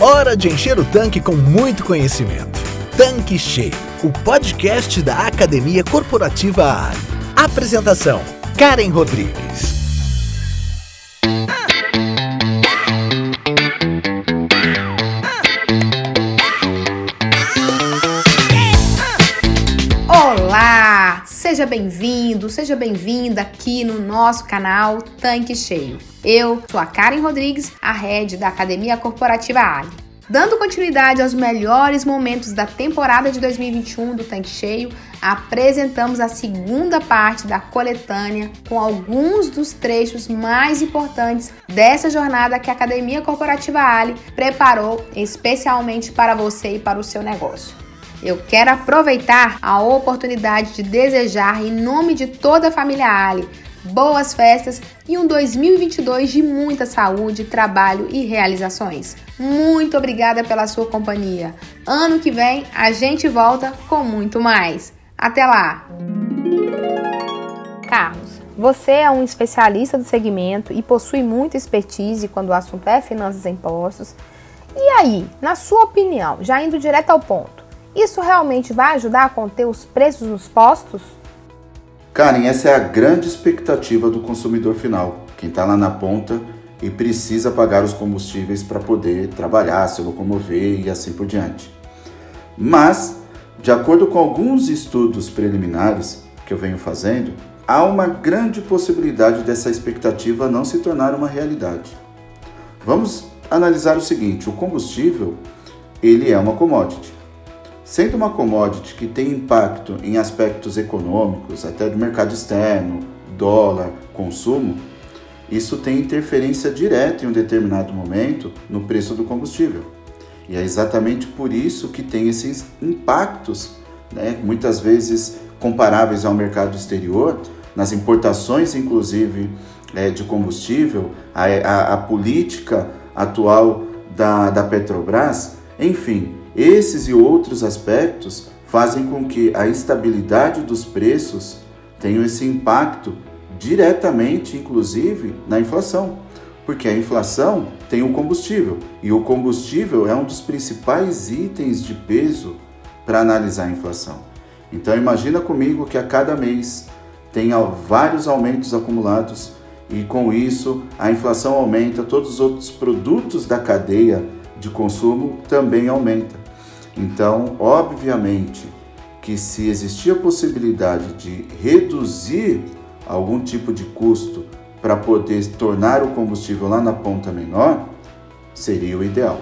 Hora de encher o tanque com muito conhecimento. Tanque Cheio, o podcast da Academia Corporativa Ali. Apresentação: Karen Rodrigues. Bem-vindo, seja bem-vinda aqui no nosso canal Tanque Cheio. Eu sou a Karen Rodrigues, a head da Academia Corporativa Ali. Dando continuidade aos melhores momentos da temporada de 2021 do Tanque Cheio, apresentamos a segunda parte da coletânea com alguns dos trechos mais importantes dessa jornada que a Academia Corporativa Ali preparou especialmente para você e para o seu negócio. Eu quero aproveitar a oportunidade de desejar, em nome de toda a família Ali, boas festas e um 2022 de muita saúde, trabalho e realizações. Muito obrigada pela sua companhia. Ano que vem a gente volta com muito mais. Até lá! Carlos, você é um especialista do segmento e possui muita expertise quando o assunto é finanças e impostos. E aí, na sua opinião, já indo direto ao ponto, isso realmente vai ajudar a conter os preços nos postos? Karen, essa é a grande expectativa do consumidor final, quem está lá na ponta e precisa pagar os combustíveis para poder trabalhar, se locomover e assim por diante. Mas, de acordo com alguns estudos preliminares que eu venho fazendo, há uma grande possibilidade dessa expectativa não se tornar uma realidade. Vamos analisar o seguinte: o combustível ele é uma commodity. Sendo uma commodity que tem impacto em aspectos econômicos, até do mercado externo, dólar, consumo, isso tem interferência direta em um determinado momento no preço do combustível. E é exatamente por isso que tem esses impactos, né, muitas vezes comparáveis ao mercado exterior, nas importações, inclusive, é, de combustível, a, a, a política atual da, da Petrobras, enfim, esses e outros aspectos fazem com que a estabilidade dos preços tenha esse impacto diretamente, inclusive, na inflação. Porque a inflação tem o combustível e o combustível é um dos principais itens de peso para analisar a inflação. Então imagina comigo que a cada mês tem vários aumentos acumulados e com isso a inflação aumenta, todos os outros produtos da cadeia de consumo também aumentam. Então, obviamente, que se existir a possibilidade de reduzir algum tipo de custo para poder tornar o combustível lá na ponta menor, seria o ideal.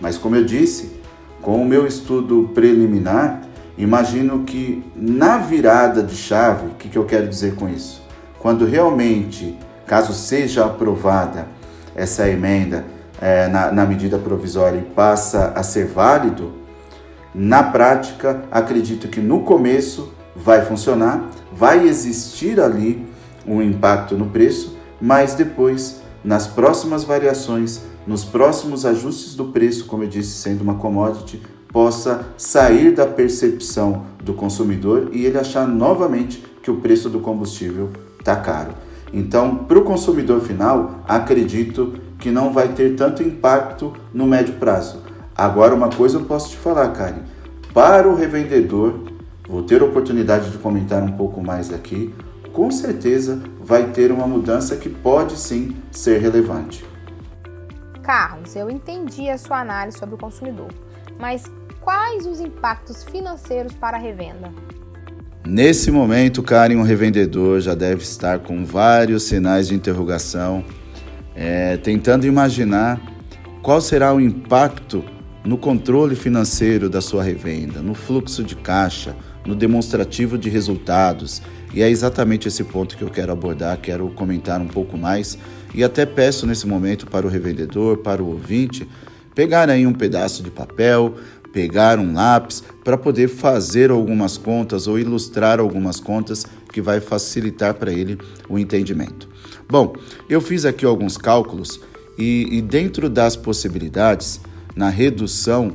Mas como eu disse, com o meu estudo preliminar, imagino que na virada de chave, o que, que eu quero dizer com isso? Quando realmente, caso seja aprovada essa emenda é, na, na medida provisória e passa a ser válido, na prática, acredito que no começo vai funcionar, vai existir ali um impacto no preço, mas depois, nas próximas variações, nos próximos ajustes do preço, como eu disse, sendo uma commodity, possa sair da percepção do consumidor e ele achar novamente que o preço do combustível está caro. Então, para o consumidor final, acredito que não vai ter tanto impacto no médio prazo. Agora, uma coisa eu posso te falar, Karen. Para o revendedor, vou ter a oportunidade de comentar um pouco mais aqui, com certeza vai ter uma mudança que pode sim ser relevante. Carlos, eu entendi a sua análise sobre o consumidor, mas quais os impactos financeiros para a revenda? Nesse momento, Karen, um revendedor já deve estar com vários sinais de interrogação, é, tentando imaginar qual será o impacto no controle financeiro da sua revenda, no fluxo de caixa, no demonstrativo de resultados. E é exatamente esse ponto que eu quero abordar, quero comentar um pouco mais e até peço nesse momento para o revendedor, para o ouvinte, pegar aí um pedaço de papel, pegar um lápis para poder fazer algumas contas ou ilustrar algumas contas que vai facilitar para ele o entendimento. Bom, eu fiz aqui alguns cálculos e, e dentro das possibilidades, na redução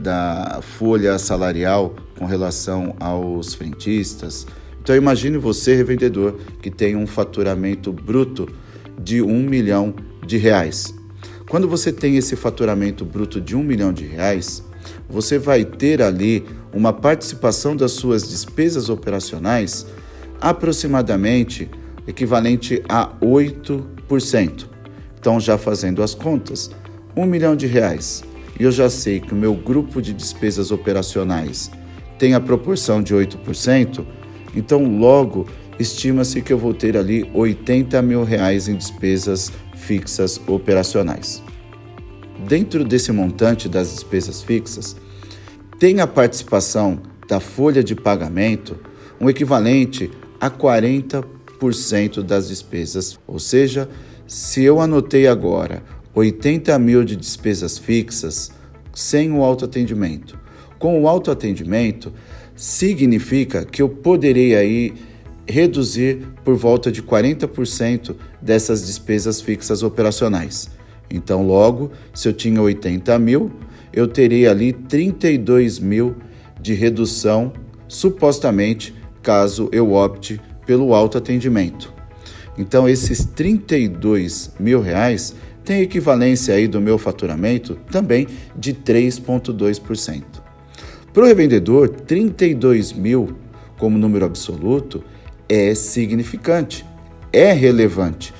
da folha salarial com relação aos frentistas. Então imagine você, revendedor, que tem um faturamento bruto de um milhão de reais. Quando você tem esse faturamento bruto de um milhão de reais, você vai ter ali uma participação das suas despesas operacionais aproximadamente equivalente a 8%. Então, já fazendo as contas, um milhão de reais, e eu já sei que o meu grupo de despesas operacionais tem a proporção de 8%, então logo estima-se que eu vou ter ali 80 mil reais em despesas fixas operacionais. Dentro desse montante das despesas fixas, tem a participação da folha de pagamento, um equivalente a 40% das despesas. Ou seja, se eu anotei agora 80 mil de despesas fixas sem o autoatendimento, com o autoatendimento, significa que eu poderei aí reduzir por volta de 40% dessas despesas fixas operacionais. Então, logo, se eu tinha 80 mil, eu teria ali 32 mil de redução, supostamente, caso eu opte pelo autoatendimento. Então, esses 32 mil reais têm equivalência aí do meu faturamento também de 3,2%. Para o revendedor, 32 mil como número absoluto é significante, é relevante.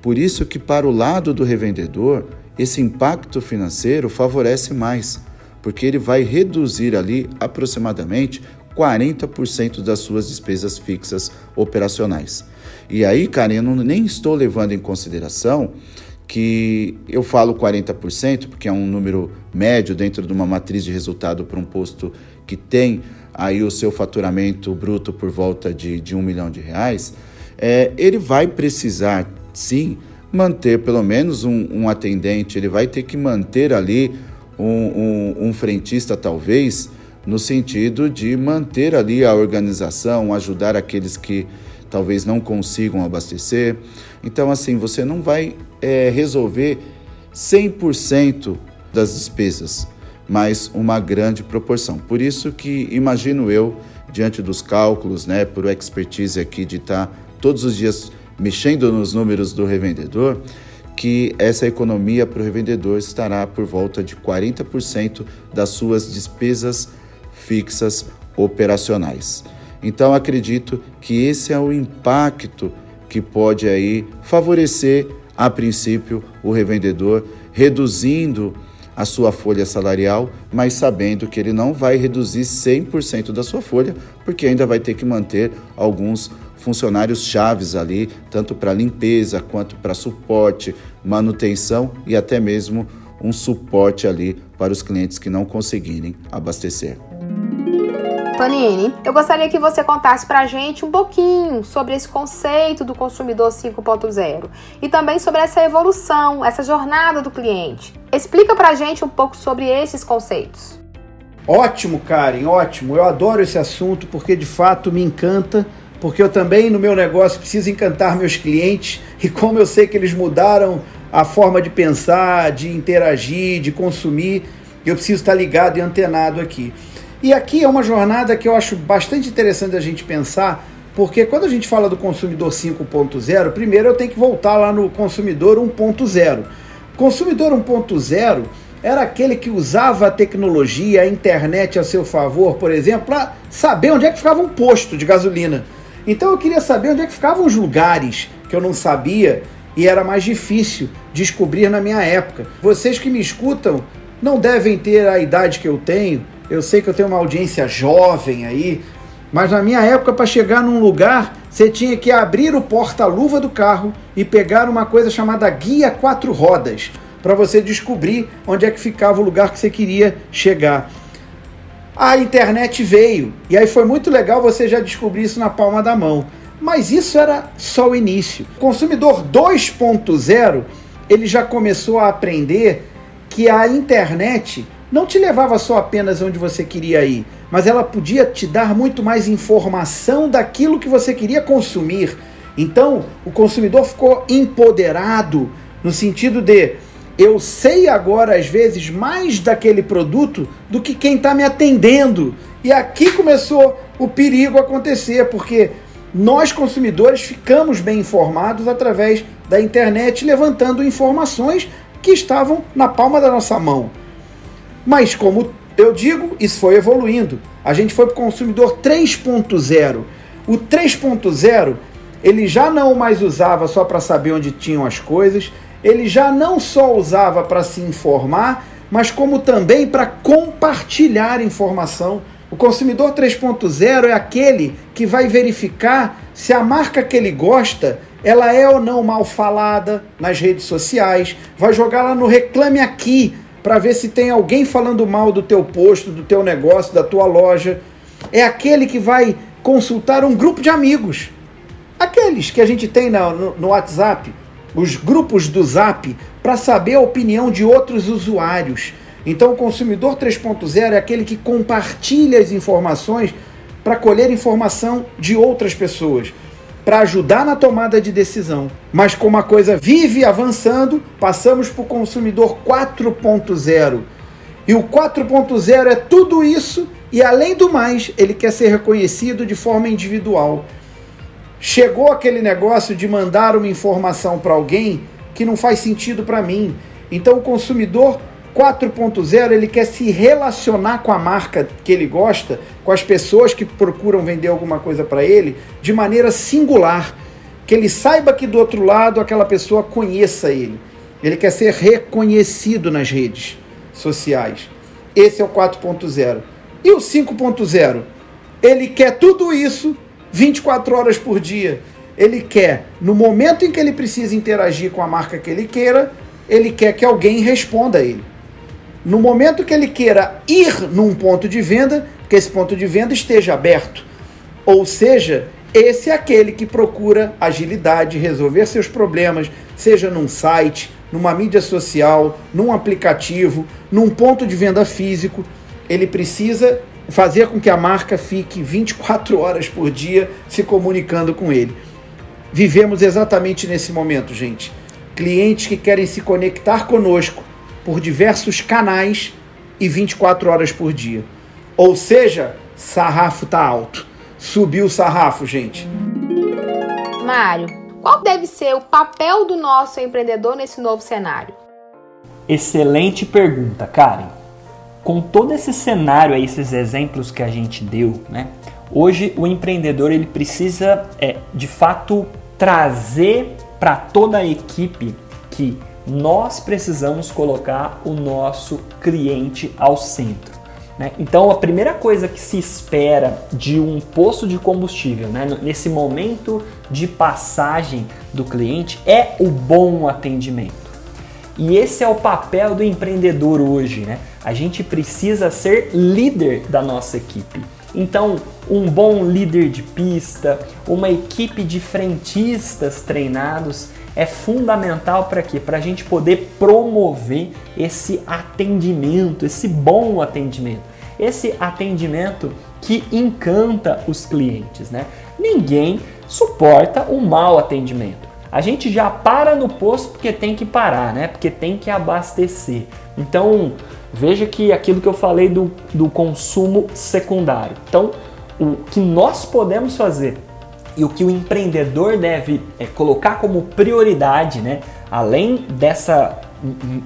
Por isso que para o lado do revendedor, esse impacto financeiro favorece mais, porque ele vai reduzir ali aproximadamente 40% das suas despesas fixas operacionais. E aí, Karen, eu não, nem estou levando em consideração que eu falo 40%, porque é um número médio dentro de uma matriz de resultado para um posto que tem aí o seu faturamento bruto por volta de, de um milhão de reais, é, ele vai precisar sim manter pelo menos um, um, atendente, ele vai ter que manter ali um, um, um frentista, talvez, no sentido de manter ali a organização, ajudar aqueles que talvez não consigam abastecer. Então, assim, você não vai é, resolver 100% das despesas mas uma grande proporção. Por isso que imagino eu, diante dos cálculos, né, por expertise aqui de estar todos os dias mexendo nos números do revendedor, que essa economia para o revendedor estará por volta de 40% das suas despesas fixas operacionais. Então acredito que esse é o impacto que pode aí favorecer a princípio o revendedor, reduzindo a sua folha salarial, mas sabendo que ele não vai reduzir 100% da sua folha, porque ainda vai ter que manter alguns funcionários chaves ali, tanto para limpeza quanto para suporte, manutenção e até mesmo um suporte ali para os clientes que não conseguirem abastecer. Tonini, eu gostaria que você contasse para a gente um pouquinho sobre esse conceito do consumidor 5.0 e também sobre essa evolução, essa jornada do cliente. Explica para a gente um pouco sobre esses conceitos. Ótimo, Karen, ótimo. Eu adoro esse assunto porque de fato me encanta, porque eu também no meu negócio preciso encantar meus clientes e como eu sei que eles mudaram a forma de pensar, de interagir, de consumir, eu preciso estar ligado e antenado aqui. E aqui é uma jornada que eu acho bastante interessante a gente pensar, porque quando a gente fala do consumidor 5.0, primeiro eu tenho que voltar lá no consumidor 1.0. Consumidor 1.0 era aquele que usava a tecnologia, a internet a seu favor, por exemplo, para saber onde é que ficava um posto de gasolina. Então eu queria saber onde é que ficavam os lugares que eu não sabia e era mais difícil descobrir na minha época. Vocês que me escutam não devem ter a idade que eu tenho, eu sei que eu tenho uma audiência jovem aí, mas na minha época, para chegar num lugar, você tinha que abrir o porta-luva do carro e pegar uma coisa chamada guia quatro rodas, para você descobrir onde é que ficava o lugar que você queria chegar. A internet veio, e aí foi muito legal você já descobrir isso na palma da mão. Mas isso era só o início. O consumidor 2.0, ele já começou a aprender que a internet não te levava só apenas onde você queria ir, mas ela podia te dar muito mais informação daquilo que você queria consumir. Então, o consumidor ficou empoderado no sentido de eu sei agora, às vezes, mais daquele produto do que quem está me atendendo. E aqui começou o perigo acontecer, porque nós, consumidores, ficamos bem informados através da internet, levantando informações que estavam na palma da nossa mão. Mas, como eu digo, isso foi evoluindo. A gente foi para o consumidor 3.0. O 3.0 ele já não mais usava só para saber onde tinham as coisas, ele já não só usava para se informar, mas como também para compartilhar informação. O consumidor 3.0 é aquele que vai verificar se a marca que ele gosta ela é ou não mal falada nas redes sociais, vai jogar lá no Reclame Aqui para ver se tem alguém falando mal do teu posto, do teu negócio, da tua loja. É aquele que vai consultar um grupo de amigos. Aqueles que a gente tem no, no WhatsApp, os grupos do Zap, para saber a opinião de outros usuários. Então, o consumidor 3.0 é aquele que compartilha as informações para colher informação de outras pessoas para ajudar na tomada de decisão. Mas como a coisa vive avançando, passamos para o consumidor 4.0. E o 4.0 é tudo isso e além do mais, ele quer ser reconhecido de forma individual. Chegou aquele negócio de mandar uma informação para alguém que não faz sentido para mim. Então o consumidor 4.0 ele quer se relacionar com a marca que ele gosta, com as pessoas que procuram vender alguma coisa para ele, de maneira singular, que ele saiba que do outro lado aquela pessoa conheça ele. Ele quer ser reconhecido nas redes sociais. Esse é o 4.0. E o 5.0? Ele quer tudo isso 24 horas por dia. Ele quer, no momento em que ele precisa interagir com a marca que ele queira, ele quer que alguém responda a ele. No momento que ele queira ir num ponto de venda, que esse ponto de venda esteja aberto. Ou seja, esse é aquele que procura agilidade, resolver seus problemas, seja num site, numa mídia social, num aplicativo, num ponto de venda físico. Ele precisa fazer com que a marca fique 24 horas por dia se comunicando com ele. Vivemos exatamente nesse momento, gente. Clientes que querem se conectar conosco por diversos canais e 24 horas por dia. Ou seja, sarrafo tá alto. Subiu o sarrafo, gente. Mário, qual deve ser o papel do nosso empreendedor nesse novo cenário? Excelente pergunta, Karen. Com todo esse cenário aí, esses exemplos que a gente deu, né? Hoje o empreendedor ele precisa, é, de fato, trazer para toda a equipe que nós precisamos colocar o nosso cliente ao centro. Né? Então, a primeira coisa que se espera de um posto de combustível, né, nesse momento de passagem do cliente, é o bom atendimento. E esse é o papel do empreendedor hoje. Né? A gente precisa ser líder da nossa equipe. Então, um bom líder de pista, uma equipe de frentistas treinados é fundamental para quê? Para a gente poder promover esse atendimento, esse bom atendimento, esse atendimento que encanta os clientes, né? Ninguém suporta um mau atendimento. A gente já para no posto porque tem que parar, né? Porque tem que abastecer. Então, veja que aquilo que eu falei do, do consumo secundário. Então, o que nós podemos fazer e o que o empreendedor deve é, colocar como prioridade, né? além dessa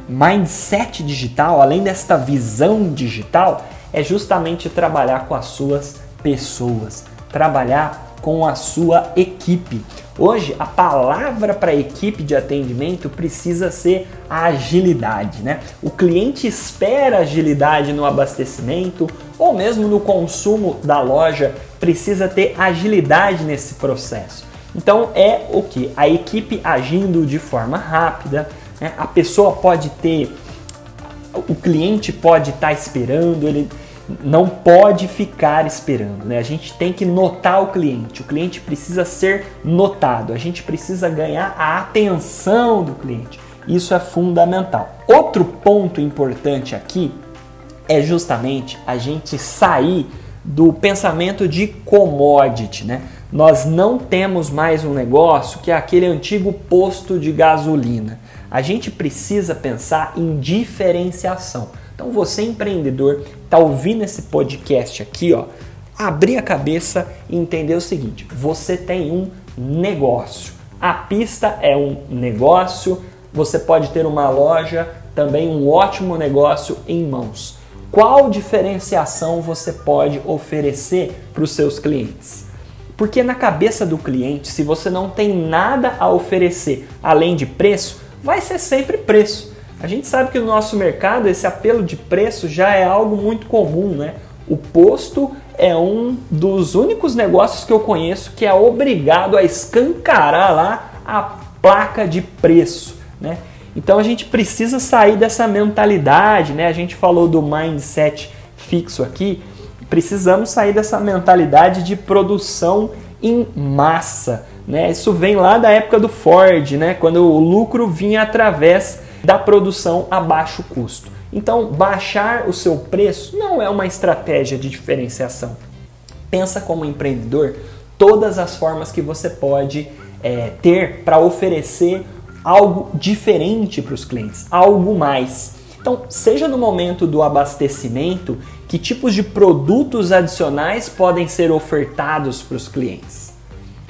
mindset digital, além desta visão digital, é justamente trabalhar com as suas pessoas, trabalhar com a sua equipe. Hoje, a palavra para a equipe de atendimento precisa ser agilidade, né? O cliente espera agilidade no abastecimento ou mesmo no consumo da loja, precisa ter agilidade nesse processo. Então é o que? A equipe agindo de forma rápida, né? a pessoa pode ter, o cliente pode estar tá esperando, ele não pode ficar esperando, né? A gente tem que notar o cliente. O cliente precisa ser notado. A gente precisa ganhar a atenção do cliente. Isso é fundamental. Outro ponto importante aqui é justamente a gente sair do pensamento de commodity, né? Nós não temos mais um negócio que é aquele antigo posto de gasolina. A gente precisa pensar em diferenciação. Então você empreendedor está ouvindo esse podcast aqui, ó, abrir a cabeça e entender o seguinte: você tem um negócio. A pista é um negócio, você pode ter uma loja, também um ótimo negócio em mãos. Qual diferenciação você pode oferecer para os seus clientes? Porque na cabeça do cliente, se você não tem nada a oferecer além de preço, vai ser sempre preço. A gente sabe que no nosso mercado esse apelo de preço já é algo muito comum, né? O posto é um dos únicos negócios que eu conheço que é obrigado a escancarar lá a placa de preço, né? Então a gente precisa sair dessa mentalidade, né? A gente falou do mindset fixo aqui, precisamos sair dessa mentalidade de produção em massa, né? Isso vem lá da época do Ford, né? Quando o lucro vinha através da produção a baixo custo. Então, baixar o seu preço não é uma estratégia de diferenciação. Pensa como empreendedor todas as formas que você pode é, ter para oferecer algo diferente para os clientes, algo mais. Então, seja no momento do abastecimento, que tipos de produtos adicionais podem ser ofertados para os clientes.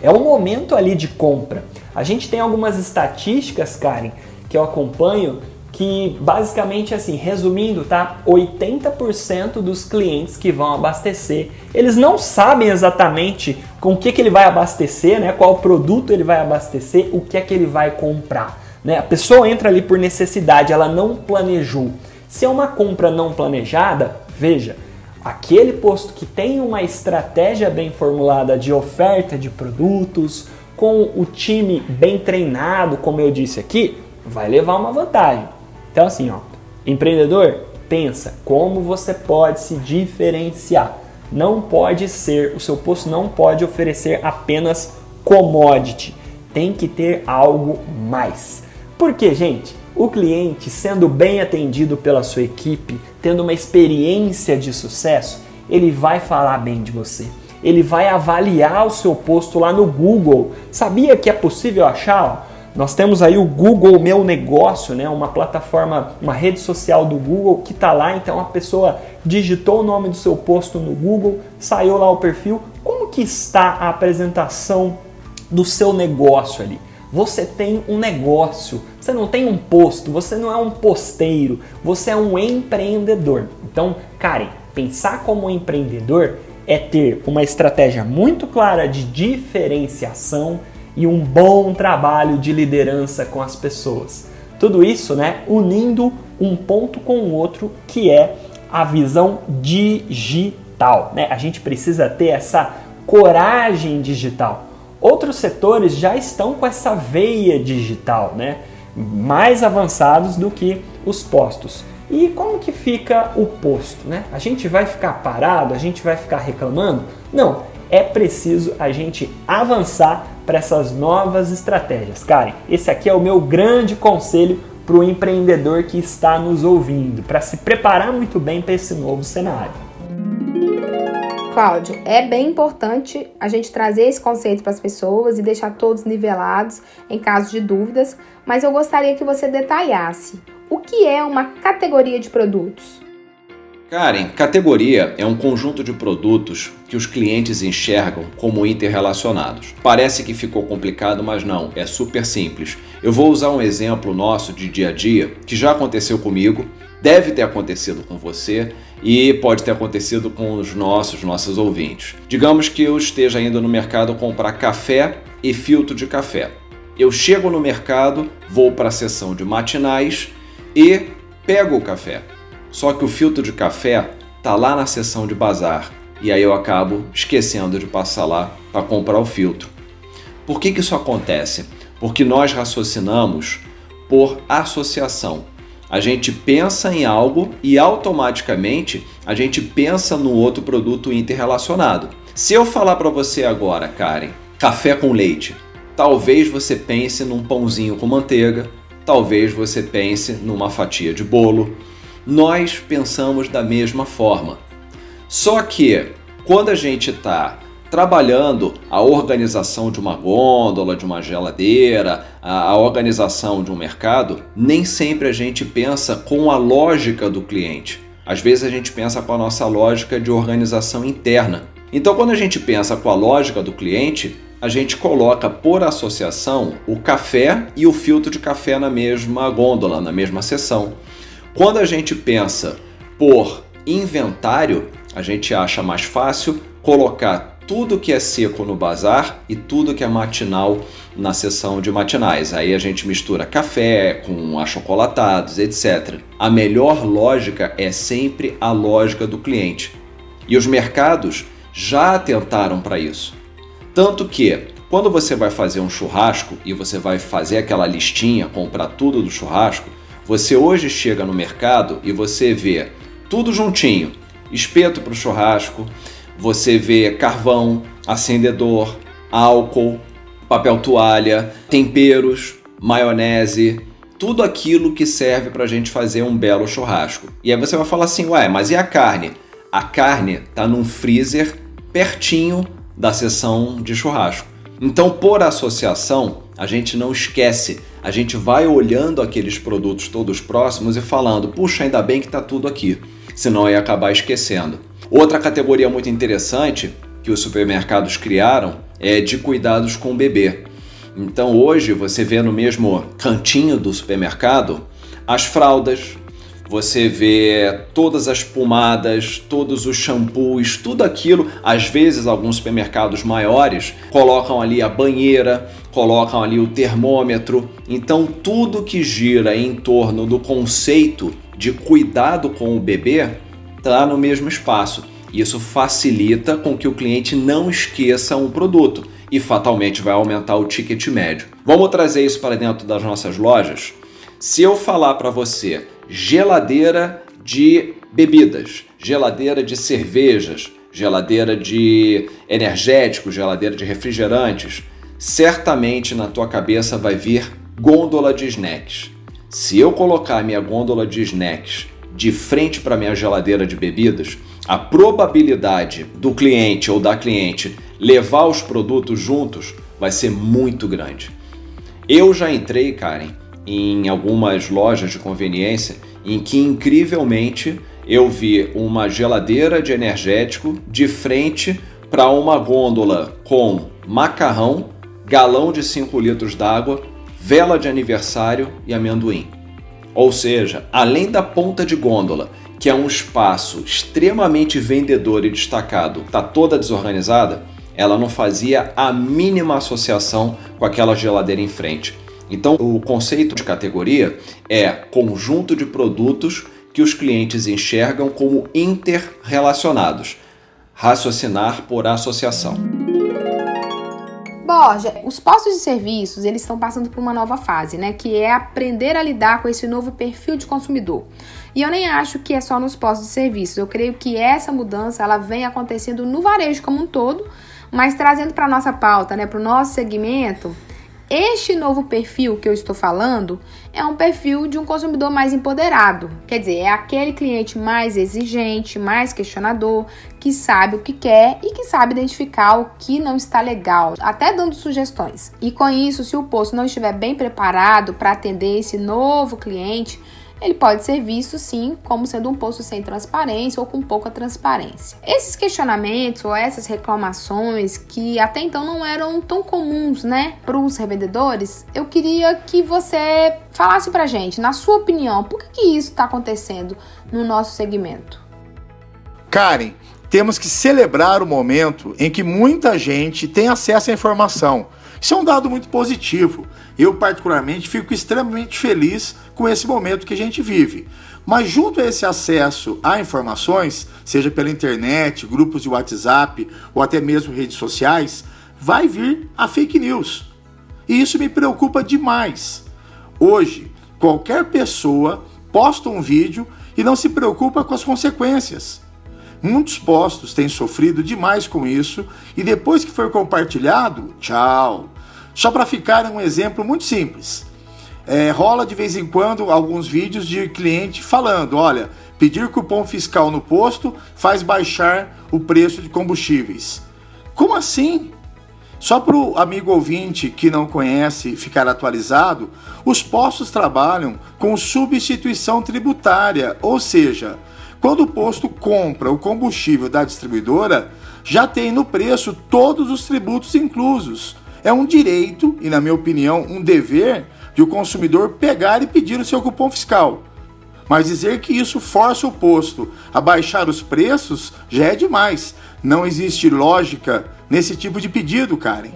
É o momento ali de compra. A gente tem algumas estatísticas, Karen, que eu acompanho que basicamente assim, resumindo, tá? 80% dos clientes que vão abastecer, eles não sabem exatamente com o que, que ele vai abastecer, né? Qual produto ele vai abastecer, o que é que ele vai comprar. Né? A pessoa entra ali por necessidade, ela não planejou. Se é uma compra não planejada, veja, aquele posto que tem uma estratégia bem formulada de oferta de produtos, com o time bem treinado, como eu disse aqui, vai levar uma vantagem. Então assim, ó, empreendedor, pensa como você pode se diferenciar. Não pode ser, o seu posto não pode oferecer apenas commodity. Tem que ter algo mais. Por quê, gente? O cliente, sendo bem atendido pela sua equipe, tendo uma experiência de sucesso, ele vai falar bem de você. Ele vai avaliar o seu posto lá no Google. Sabia que é possível achar? Nós temos aí o Google Meu Negócio, né? uma plataforma, uma rede social do Google que está lá. Então a pessoa digitou o nome do seu posto no Google, saiu lá o perfil. Como que está a apresentação do seu negócio ali? Você tem um negócio, você não tem um posto, você não é um posteiro, você é um empreendedor. Então, Karen, pensar como empreendedor é ter uma estratégia muito clara de diferenciação e um bom trabalho de liderança com as pessoas. Tudo isso, né, unindo um ponto com o outro, que é a visão digital. Né? A gente precisa ter essa coragem digital. Outros setores já estão com essa veia digital, né? mais avançados do que os postos. E como que fica o posto? Né? A gente vai ficar parado? A gente vai ficar reclamando? Não, é preciso a gente avançar para essas novas estratégias. Karen, esse aqui é o meu grande conselho para o empreendedor que está nos ouvindo, para se preparar muito bem para esse novo cenário. Cláudio, é bem importante a gente trazer esse conceito para as pessoas e deixar todos nivelados em caso de dúvidas, mas eu gostaria que você detalhasse o que é uma categoria de produtos. Karen, categoria é um conjunto de produtos que os clientes enxergam como interrelacionados. Parece que ficou complicado, mas não, é super simples. Eu vou usar um exemplo nosso de dia a dia que já aconteceu comigo, deve ter acontecido com você e pode ter acontecido com os nossos, nossos ouvintes. Digamos que eu esteja indo no mercado comprar café e filtro de café. Eu chego no mercado, vou para a seção de matinais e pego o café. Só que o filtro de café tá lá na seção de bazar e aí eu acabo esquecendo de passar lá para comprar o filtro. Por que, que isso acontece? Porque nós raciocinamos por associação. A gente pensa em algo e automaticamente a gente pensa no outro produto interrelacionado. Se eu falar para você agora, Karen, café com leite, talvez você pense num pãozinho com manteiga, talvez você pense numa fatia de bolo, nós pensamos da mesma forma. Só que quando a gente está trabalhando a organização de uma gôndola, de uma geladeira, a organização de um mercado, nem sempre a gente pensa com a lógica do cliente. Às vezes a gente pensa com a nossa lógica de organização interna. Então, quando a gente pensa com a lógica do cliente, a gente coloca por associação o café e o filtro de café na mesma gôndola, na mesma seção. Quando a gente pensa por inventário, a gente acha mais fácil colocar tudo que é seco no bazar e tudo que é matinal na seção de matinais. Aí a gente mistura café com achocolatados, etc. A melhor lógica é sempre a lógica do cliente. E os mercados já atentaram para isso. Tanto que, quando você vai fazer um churrasco e você vai fazer aquela listinha, comprar tudo do churrasco, você hoje chega no mercado e você vê tudo juntinho: espeto para o churrasco, você vê carvão, acendedor, álcool, papel toalha, temperos, maionese, tudo aquilo que serve para a gente fazer um belo churrasco. E aí você vai falar assim, ué, mas e a carne? A carne está num freezer pertinho da seção de churrasco. Então, por associação, a gente não esquece, a gente vai olhando aqueles produtos todos próximos e falando, puxa, ainda bem que está tudo aqui, senão ia acabar esquecendo. Outra categoria muito interessante que os supermercados criaram é de cuidados com o bebê. Então hoje você vê no mesmo cantinho do supermercado as fraldas, você vê todas as pomadas, todos os shampoos, tudo aquilo. Às vezes, alguns supermercados maiores colocam ali a banheira, colocam ali o termômetro. Então, tudo que gira em torno do conceito de cuidado com o bebê está no mesmo espaço. Isso facilita com que o cliente não esqueça um produto e fatalmente vai aumentar o ticket médio. Vamos trazer isso para dentro das nossas lojas? Se eu falar para você geladeira de bebidas, geladeira de cervejas, geladeira de energéticos, geladeira de refrigerantes, certamente na tua cabeça vai vir gôndola de snacks. Se eu colocar minha gôndola de snacks de frente para minha geladeira de bebidas, a probabilidade do cliente ou da cliente levar os produtos juntos vai ser muito grande. Eu já entrei, Karen, em algumas lojas de conveniência em que incrivelmente eu vi uma geladeira de energético de frente para uma gôndola com macarrão, galão de 5 litros d'água, vela de aniversário e amendoim. Ou seja, além da ponta de gôndola, que é um espaço extremamente vendedor e destacado, está toda desorganizada, ela não fazia a mínima associação com aquela geladeira em frente. Então, o conceito de categoria é conjunto de produtos que os clientes enxergam como interrelacionados. Raciocinar por associação. Borja, os postos de serviços eles estão passando por uma nova fase, né? Que é aprender a lidar com esse novo perfil de consumidor. E eu nem acho que é só nos postos de serviços. Eu creio que essa mudança ela vem acontecendo no varejo como um todo, mas trazendo para nossa pauta, né, para o nosso segmento, este novo perfil que eu estou falando é um perfil de um consumidor mais empoderado, quer dizer, é aquele cliente mais exigente, mais questionador, que sabe o que quer e que sabe identificar o que não está legal, até dando sugestões. E com isso, se o posto não estiver bem preparado para atender esse novo cliente, ele pode ser visto sim como sendo um posto sem transparência ou com pouca transparência. Esses questionamentos ou essas reclamações que até então não eram tão comuns, né, para os revendedores, eu queria que você falasse para gente, na sua opinião, por que, que isso está acontecendo no nosso segmento? Karen, temos que celebrar o momento em que muita gente tem acesso à informação. Isso é um dado muito positivo. Eu, particularmente, fico extremamente feliz com esse momento que a gente vive. Mas, junto a esse acesso a informações, seja pela internet, grupos de WhatsApp ou até mesmo redes sociais, vai vir a fake news. E isso me preocupa demais. Hoje, qualquer pessoa posta um vídeo e não se preocupa com as consequências. Muitos postos têm sofrido demais com isso e depois que for compartilhado, tchau. Só para ficar um exemplo muito simples. É, rola de vez em quando alguns vídeos de cliente falando: olha, pedir cupom fiscal no posto faz baixar o preço de combustíveis. Como assim? Só para o amigo ouvinte que não conhece ficar atualizado, os postos trabalham com substituição tributária, ou seja, Quando o posto compra o combustível da distribuidora, já tem no preço todos os tributos inclusos. É um direito e, na minha opinião, um dever de o consumidor pegar e pedir o seu cupom fiscal. Mas dizer que isso força o posto a baixar os preços já é demais. Não existe lógica nesse tipo de pedido, Karen.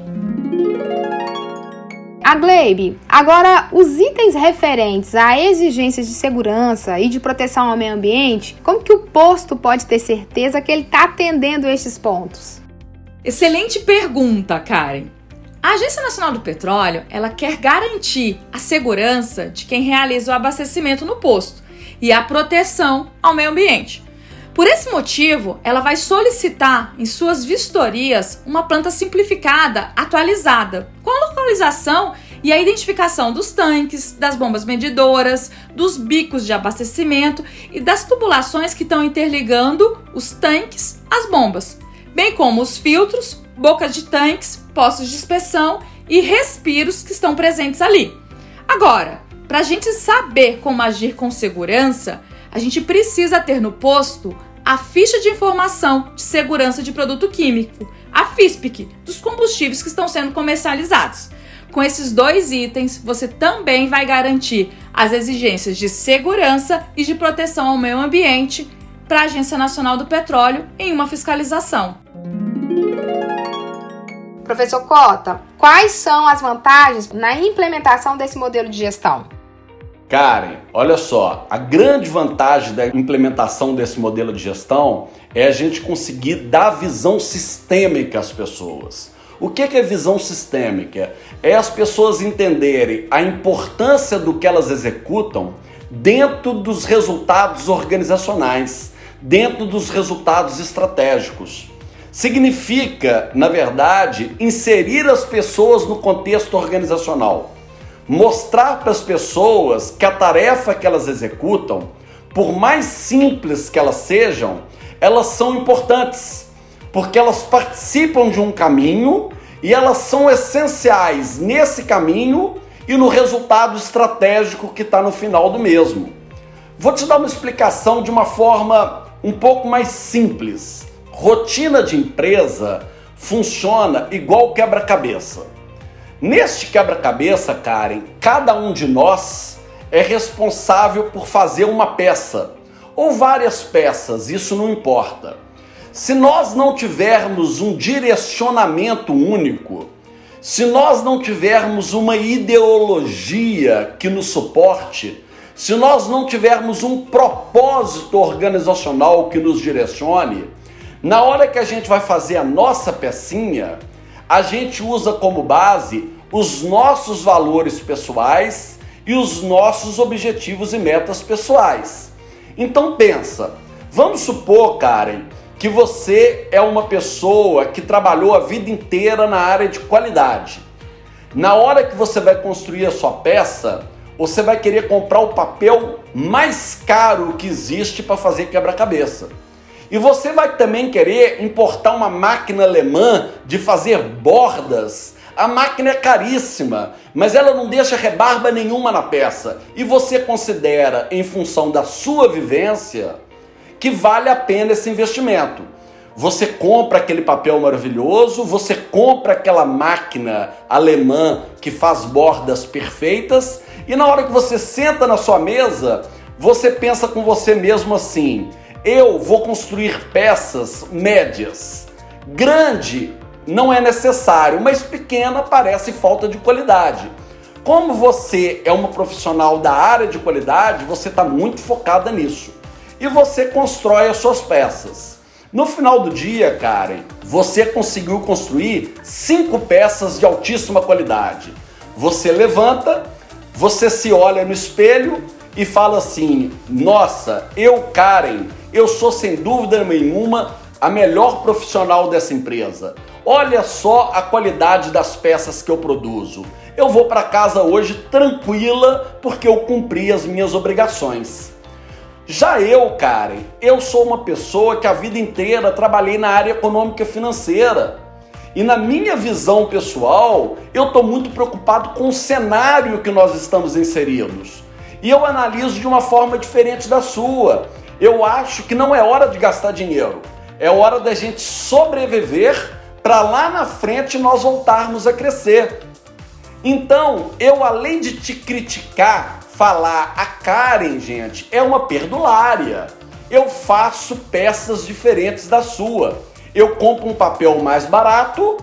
A Gleibe, agora os itens referentes a exigências de segurança e de proteção ao meio ambiente, como que o posto pode ter certeza que ele está atendendo estes pontos? Excelente pergunta, Karen. A Agência Nacional do Petróleo, ela quer garantir a segurança de quem realiza o abastecimento no posto e a proteção ao meio ambiente. Por esse motivo, ela vai solicitar em suas vistorias uma planta simplificada, atualizada, com a localização e a identificação dos tanques, das bombas medidoras, dos bicos de abastecimento e das tubulações que estão interligando os tanques às bombas, bem como os filtros, bocas de tanques, postos de inspeção e respiros que estão presentes ali. Agora, para a gente saber como agir com segurança, a gente precisa ter no posto a ficha de informação de segurança de produto químico, a FISPIC, dos combustíveis que estão sendo comercializados. Com esses dois itens, você também vai garantir as exigências de segurança e de proteção ao meio ambiente para a Agência Nacional do Petróleo em uma fiscalização. Professor Cota, quais são as vantagens na implementação desse modelo de gestão? Karen, olha só, a grande vantagem da implementação desse modelo de gestão é a gente conseguir dar visão sistêmica às pessoas. O que é visão sistêmica? É as pessoas entenderem a importância do que elas executam dentro dos resultados organizacionais, dentro dos resultados estratégicos. Significa, na verdade, inserir as pessoas no contexto organizacional mostrar para as pessoas que a tarefa que elas executam, por mais simples que elas sejam, elas são importantes, porque elas participam de um caminho e elas são essenciais nesse caminho e no resultado estratégico que está no final do mesmo. Vou te dar uma explicação de uma forma um pouco mais simples. Rotina de empresa funciona igual quebra-cabeça. Neste quebra-cabeça, Karen, cada um de nós é responsável por fazer uma peça ou várias peças, isso não importa. Se nós não tivermos um direcionamento único, se nós não tivermos uma ideologia que nos suporte, se nós não tivermos um propósito organizacional que nos direcione, na hora que a gente vai fazer a nossa pecinha, a gente usa como base os nossos valores pessoais e os nossos objetivos e metas pessoais. Então pensa, vamos supor, Karen, que você é uma pessoa que trabalhou a vida inteira na área de qualidade. Na hora que você vai construir a sua peça, você vai querer comprar o papel mais caro que existe para fazer quebra-cabeça. E você vai também querer importar uma máquina alemã de fazer bordas. A máquina é caríssima, mas ela não deixa rebarba nenhuma na peça. E você considera, em função da sua vivência, que vale a pena esse investimento. Você compra aquele papel maravilhoso, você compra aquela máquina alemã que faz bordas perfeitas, e na hora que você senta na sua mesa, você pensa com você mesmo assim: eu vou construir peças médias. Grande não é necessário, mas pequena parece falta de qualidade. Como você é uma profissional da área de qualidade, você está muito focada nisso. E você constrói as suas peças. No final do dia, Karen, você conseguiu construir cinco peças de altíssima qualidade. Você levanta, você se olha no espelho e fala assim: Nossa, eu, Karen, eu sou sem dúvida nenhuma a melhor profissional dessa empresa. Olha só a qualidade das peças que eu produzo. Eu vou para casa hoje tranquila porque eu cumpri as minhas obrigações. Já eu, Karen, eu sou uma pessoa que a vida inteira trabalhei na área econômica e financeira. E na minha visão pessoal, eu estou muito preocupado com o cenário que nós estamos inseridos. E eu analiso de uma forma diferente da sua. Eu acho que não é hora de gastar dinheiro. É hora da gente sobreviver para lá na frente nós voltarmos a crescer. Então, eu além de te criticar, falar a Karen, gente, é uma perdulária. Eu faço peças diferentes da sua. Eu compro um papel mais barato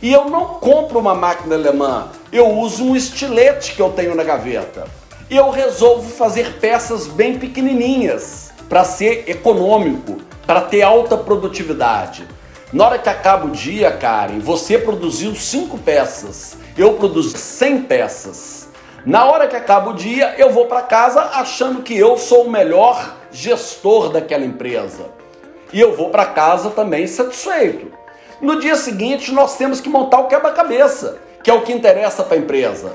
e eu não compro uma máquina alemã. Eu uso um estilete que eu tenho na gaveta. Eu resolvo fazer peças bem pequenininhas para ser econômico, para ter alta produtividade. Na hora que acaba o dia, Karen, você produziu cinco peças, eu produzo 100 peças. Na hora que acaba o dia, eu vou para casa achando que eu sou o melhor gestor daquela empresa. E eu vou para casa também satisfeito. No dia seguinte, nós temos que montar o quebra-cabeça, que é o que interessa para a empresa.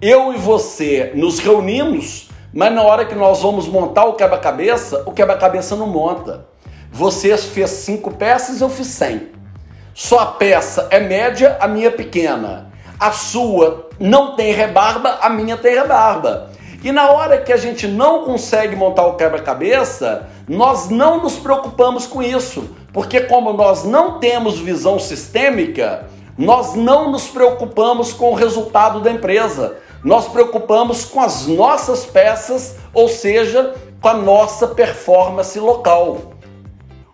Eu e você nos reunimos, mas na hora que nós vamos montar o quebra-cabeça, o quebra-cabeça não monta. Você fez cinco peças, eu fiz cem. Sua peça é média, a minha é pequena. A sua não tem rebarba, a minha tem rebarba. E na hora que a gente não consegue montar o quebra-cabeça, nós não nos preocupamos com isso, porque como nós não temos visão sistêmica, nós não nos preocupamos com o resultado da empresa. Nós preocupamos com as nossas peças, ou seja, com a nossa performance local.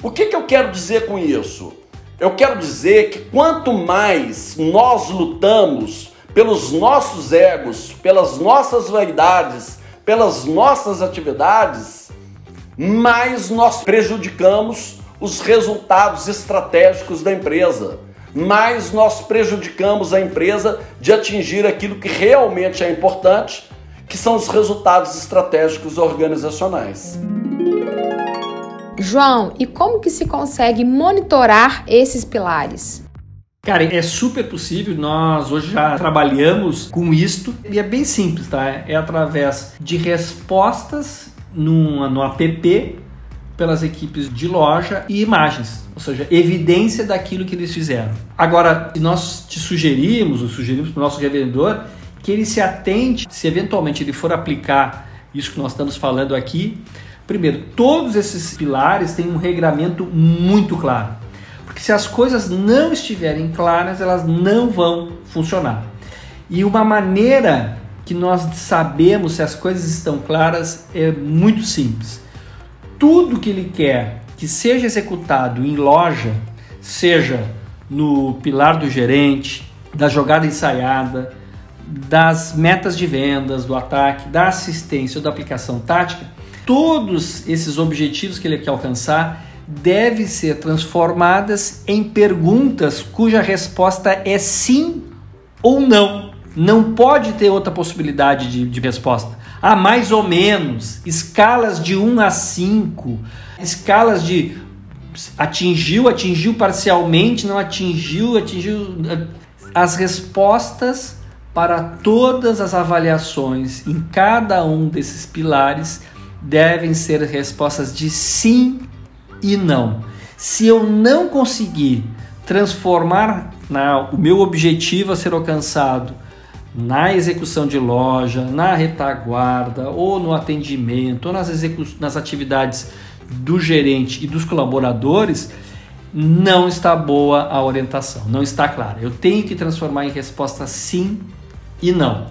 O que, que eu quero dizer com isso? Eu quero dizer que quanto mais nós lutamos pelos nossos egos, pelas nossas vaidades, pelas nossas atividades, mais nós prejudicamos os resultados estratégicos da empresa, mais nós prejudicamos a empresa de atingir aquilo que realmente é importante, que são os resultados estratégicos organizacionais. João, e como que se consegue monitorar esses pilares? Cara, é super possível. Nós hoje já trabalhamos com isto e é bem simples, tá? É através de respostas no, no app pelas equipes de loja e imagens, ou seja, evidência daquilo que eles fizeram. Agora, nós te sugerimos, ou sugerimos para o nosso revendedor, que ele se atente, se eventualmente ele for aplicar isso que nós estamos falando aqui, Primeiro, todos esses pilares têm um regramento muito claro. Porque se as coisas não estiverem claras, elas não vão funcionar. E uma maneira que nós sabemos se as coisas estão claras é muito simples. Tudo que ele quer que seja executado em loja, seja no pilar do gerente, da jogada ensaiada, das metas de vendas, do ataque, da assistência ou da aplicação tática, todos esses objetivos que ele quer alcançar devem ser transformadas em perguntas cuja resposta é sim ou não. Não pode ter outra possibilidade de, de resposta. Há mais ou menos escalas de 1 a 5, escalas de atingiu, atingiu parcialmente, não atingiu, atingiu. As respostas para todas as avaliações em cada um desses pilares devem ser respostas de sim e não. Se eu não conseguir transformar na, o meu objetivo a ser alcançado na execução de loja, na retaguarda, ou no atendimento, ou nas, nas atividades do gerente e dos colaboradores, não está boa a orientação, não está clara. Eu tenho que transformar em resposta sim e não.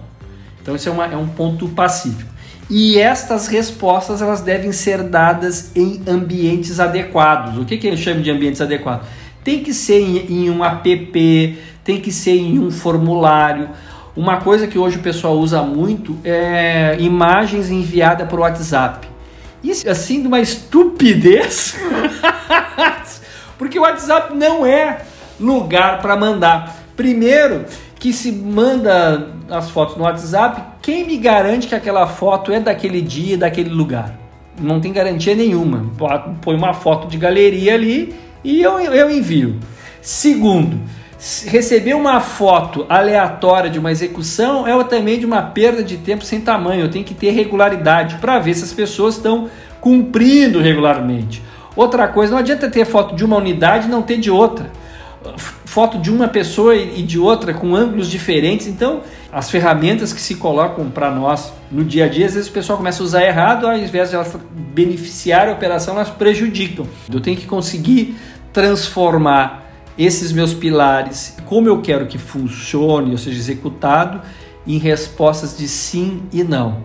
Então, isso é, uma, é um ponto pacífico. E estas respostas elas devem ser dadas em ambientes adequados. O que, que eu chamo de ambientes adequados? Tem que ser em, em um app, tem que ser em um formulário. Uma coisa que hoje o pessoal usa muito é imagens enviadas por WhatsApp. Isso assim de uma estupidez. Porque o WhatsApp não é lugar para mandar. Primeiro, que se manda as fotos no WhatsApp, quem me garante que aquela foto é daquele dia, daquele lugar? Não tem garantia nenhuma. Põe uma foto de galeria ali e eu, eu envio. Segundo, receber uma foto aleatória de uma execução é também de uma perda de tempo sem tamanho. Eu tenho que ter regularidade para ver se as pessoas estão cumprindo regularmente. Outra coisa, não adianta ter foto de uma unidade e não ter de outra foto de uma pessoa e de outra com ângulos diferentes. Então, as ferramentas que se colocam para nós no dia a dia, às vezes o pessoal começa a usar errado, ao invés de elas beneficiar a operação, elas prejudicam. Eu tenho que conseguir transformar esses meus pilares, como eu quero que funcione, ou seja, executado, em respostas de sim e não.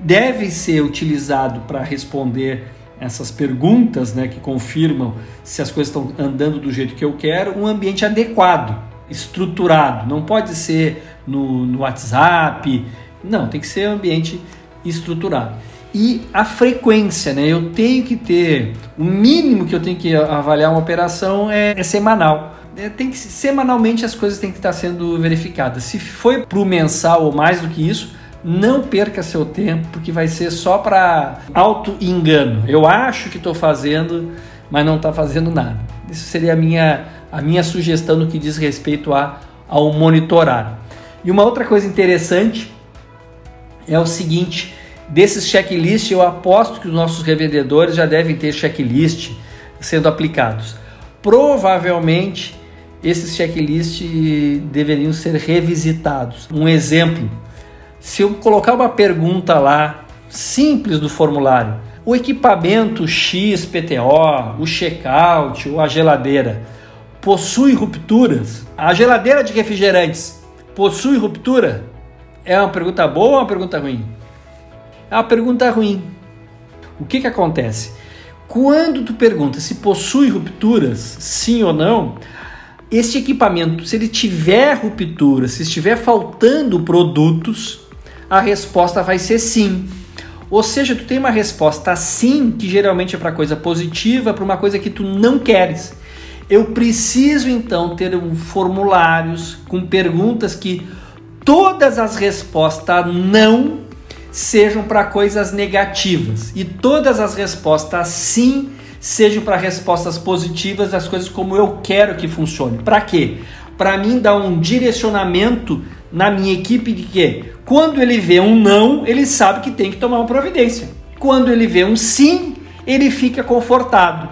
Deve ser utilizado para responder essas perguntas, né, que confirmam se as coisas estão andando do jeito que eu quero, um ambiente adequado, estruturado. Não pode ser no, no WhatsApp, não, tem que ser um ambiente estruturado. E a frequência, né? Eu tenho que ter o mínimo que eu tenho que avaliar uma operação é, é semanal. É, tem que semanalmente as coisas têm que estar sendo verificadas. Se foi para o mensal ou mais do que isso, não perca seu tempo, porque vai ser só para auto engano. Eu acho que estou fazendo, mas não está fazendo nada. Isso seria a minha, a minha sugestão no que diz respeito a, ao monitorar. E uma outra coisa interessante é o seguinte: desses checklists, eu aposto que os nossos revendedores já devem ter checklist sendo aplicados. Provavelmente esses checklists deveriam ser revisitados. Um exemplo: se eu colocar uma pergunta lá simples do formulário, o equipamento XPTO, o checkout ou a geladeira possui rupturas? A geladeira de refrigerantes possui ruptura? É uma pergunta boa ou uma pergunta ruim? É uma pergunta ruim. O que, que acontece? Quando tu pergunta se possui rupturas, sim ou não, este equipamento, se ele tiver ruptura, se estiver faltando produtos, a resposta vai ser sim. Ou seja, tu tem uma resposta sim, que geralmente é para coisa positiva, para uma coisa que tu não queres. Eu preciso então ter um formulários com perguntas que todas as respostas não sejam para coisas negativas e todas as respostas sim sejam para respostas positivas das coisas como eu quero que funcione. Para quê? Para mim dar um direcionamento na minha equipe de que quando ele vê um não, ele sabe que tem que tomar uma providência. Quando ele vê um sim, ele fica confortado.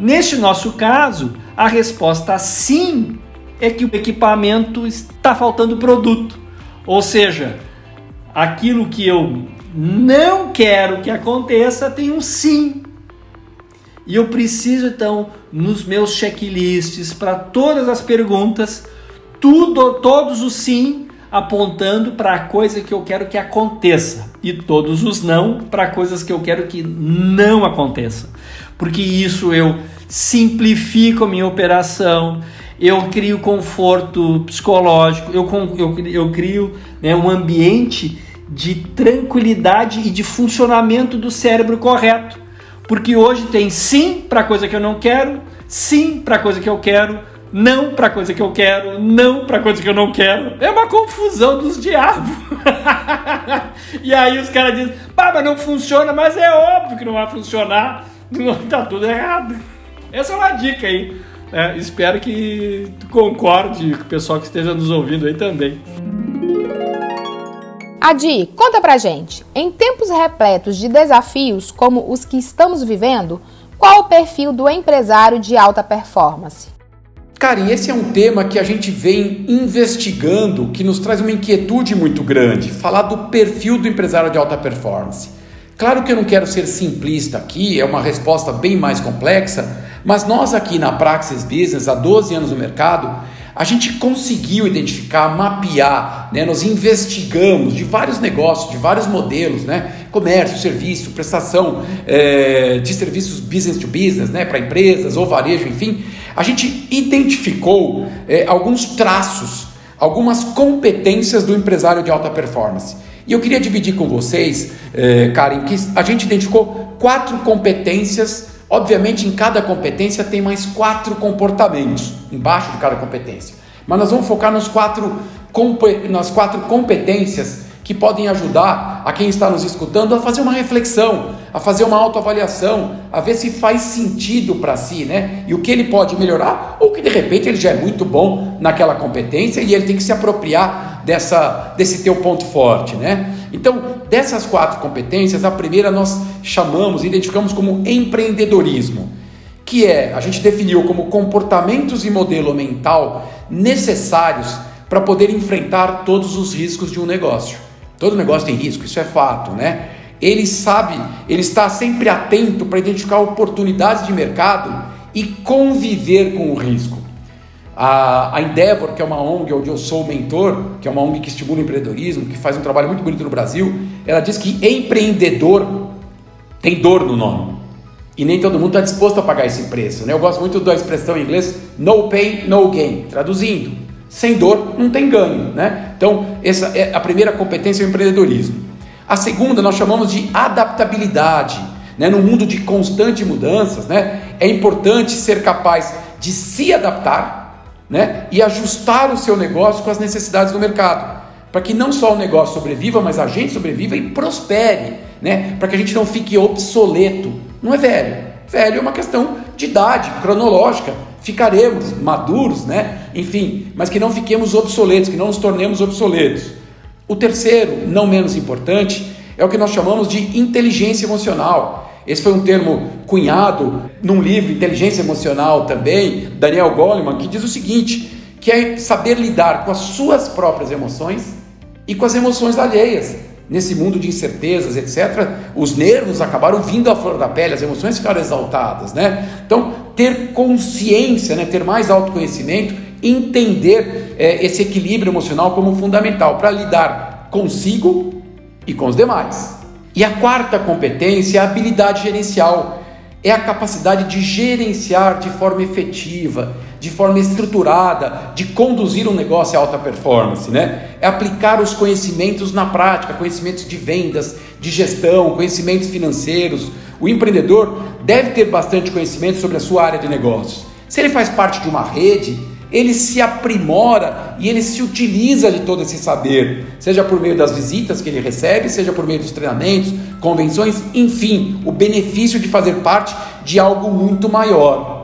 Neste nosso caso, a resposta sim é que o equipamento está faltando produto. Ou seja, aquilo que eu não quero que aconteça tem um sim. E eu preciso então nos meus checklists para todas as perguntas, tudo, todos os sim apontando para a coisa que eu quero que aconteça e todos os não para coisas que eu quero que não aconteça. Porque isso eu simplifico a minha operação, eu crio conforto psicológico, eu, eu, eu crio né, um ambiente de tranquilidade e de funcionamento do cérebro correto. Porque hoje tem sim para coisa que eu não quero, sim para coisa que eu quero, não para coisa que eu quero, não para coisa que eu não quero. É uma confusão dos diabos. e aí os caras dizem, pá, mas não funciona, mas é óbvio que não vai funcionar. Tá tudo errado. Essa é uma dica aí. É, espero que tu concorde com o pessoal que esteja nos ouvindo aí também. Adi, conta pra gente. Em tempos repletos de desafios como os que estamos vivendo, qual o perfil do empresário de alta performance? Karen, esse é um tema que a gente vem investigando, que nos traz uma inquietude muito grande, falar do perfil do empresário de alta performance. Claro que eu não quero ser simplista aqui, é uma resposta bem mais complexa, mas nós aqui na Praxis Business, há 12 anos no mercado, a gente conseguiu identificar, mapear, né? nós investigamos de vários negócios, de vários modelos, né? comércio, serviço, prestação é, de serviços business to business, né? para empresas ou varejo, enfim, a gente identificou é, alguns traços, algumas competências do empresário de alta performance. E eu queria dividir com vocês, é, Karen, que a gente identificou quatro competências Obviamente, em cada competência tem mais quatro comportamentos embaixo de cada competência. Mas nós vamos focar nos quatro, nas quatro competências que podem ajudar a quem está nos escutando a fazer uma reflexão, a fazer uma autoavaliação, a ver se faz sentido para si, né? E o que ele pode melhorar, ou que de repente ele já é muito bom naquela competência e ele tem que se apropriar dessa, desse teu ponto forte, né? Então, dessas quatro competências, a primeira nós chamamos, identificamos como empreendedorismo, que é, a gente definiu como comportamentos e modelo mental necessários para poder enfrentar todos os riscos de um negócio. Todo negócio tem risco, isso é fato, né? Ele sabe, ele está sempre atento para identificar oportunidades de mercado e conviver com o risco. A, Endeavor, que é uma ONG onde eu sou mentor, que é uma ONG que estimula o empreendedorismo, que faz um trabalho muito bonito no Brasil, ela diz que empreendedor tem dor no nome. E nem todo mundo está disposto a pagar esse preço. Né? Eu gosto muito da expressão em inglês no pain, no gain. Traduzindo, sem dor não tem ganho. Né? Então, essa é a primeira competência é o empreendedorismo. A segunda nós chamamos de adaptabilidade. Né? No mundo de constantes mudanças, né? é importante ser capaz de se adaptar né? e ajustar o seu negócio com as necessidades do mercado. Para que não só o negócio sobreviva, mas a gente sobreviva e prospere. Né? Para que a gente não fique obsoleto não é velho. Velho é uma questão de idade, cronológica. Ficaremos maduros, né? Enfim, mas que não fiquemos obsoletos, que não nos tornemos obsoletos. O terceiro, não menos importante, é o que nós chamamos de inteligência emocional. Esse foi um termo cunhado num livro Inteligência Emocional também, Daniel Goleman, que diz o seguinte: que é saber lidar com as suas próprias emoções e com as emoções alheias nesse mundo de incertezas, etc., os nervos acabaram vindo à flor da pele, as emoções ficaram exaltadas, né? Então, ter consciência, né? ter mais autoconhecimento, entender é, esse equilíbrio emocional como fundamental para lidar consigo e com os demais. E a quarta competência é a habilidade gerencial, é a capacidade de gerenciar de forma efetiva, de forma estruturada, de conduzir um negócio a alta performance, né? É aplicar os conhecimentos na prática, conhecimentos de vendas, de gestão, conhecimentos financeiros. O empreendedor deve ter bastante conhecimento sobre a sua área de negócios. Se ele faz parte de uma rede, ele se aprimora e ele se utiliza de todo esse saber, seja por meio das visitas que ele recebe, seja por meio dos treinamentos, convenções, enfim, o benefício de fazer parte de algo muito maior.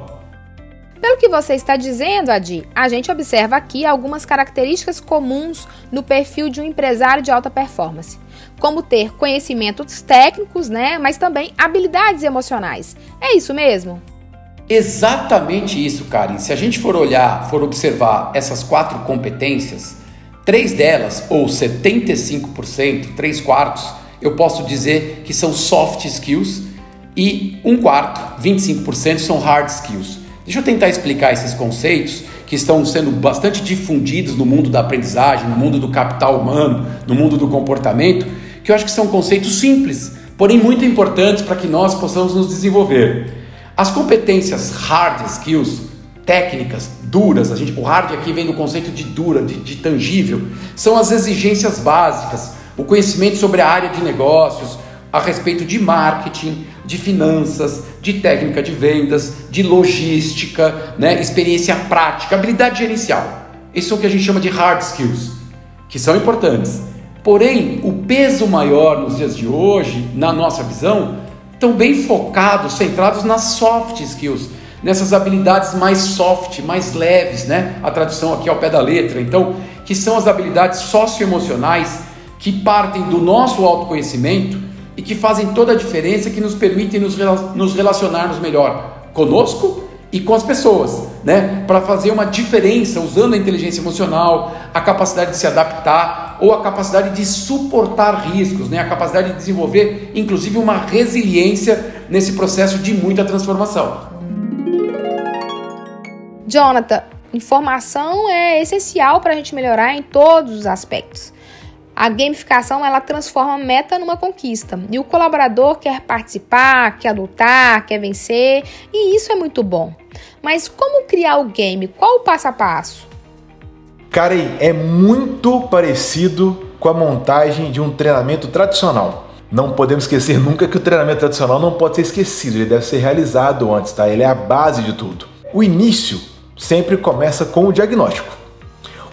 Pelo que você está dizendo, Adi, a gente observa aqui algumas características comuns no perfil de um empresário de alta performance, como ter conhecimentos técnicos, né, mas também habilidades emocionais. É isso mesmo? Exatamente isso, Karen. Se a gente for olhar, for observar essas quatro competências, três delas, ou 75%, três quartos, eu posso dizer que são soft skills e um quarto, 25%, são hard skills. Deixa eu tentar explicar esses conceitos que estão sendo bastante difundidos no mundo da aprendizagem, no mundo do capital humano, no mundo do comportamento, que eu acho que são conceitos simples, porém muito importantes para que nós possamos nos desenvolver. As competências hard skills, técnicas, duras, a gente, o hard aqui vem do conceito de dura, de, de tangível, são as exigências básicas, o conhecimento sobre a área de negócios, a respeito de marketing, de finanças, de técnica de vendas, de logística, né, experiência prática, habilidade gerencial. Isso é o que a gente chama de hard skills, que são importantes. Porém, o peso maior nos dias de hoje, na nossa visão, estão bem focados, centrados nas soft skills, nessas habilidades mais soft, mais leves, né? A tradução aqui ao pé da letra. Então, que são as habilidades socioemocionais que partem do nosso autoconhecimento e que fazem toda a diferença, que nos permitem nos, nos relacionarmos melhor conosco e com as pessoas, né? Para fazer uma diferença usando a inteligência emocional, a capacidade de se adaptar ou a capacidade de suportar riscos, né? A capacidade de desenvolver, inclusive, uma resiliência nesse processo de muita transformação. Jonathan, informação é essencial para a gente melhorar em todos os aspectos. A gamificação ela transforma a meta numa conquista e o colaborador quer participar, quer lutar, quer vencer e isso é muito bom. Mas como criar o game? Qual o passo a passo? Karen, é muito parecido com a montagem de um treinamento tradicional. Não podemos esquecer nunca que o treinamento tradicional não pode ser esquecido, ele deve ser realizado antes, tá? Ele é a base de tudo. O início sempre começa com o diagnóstico.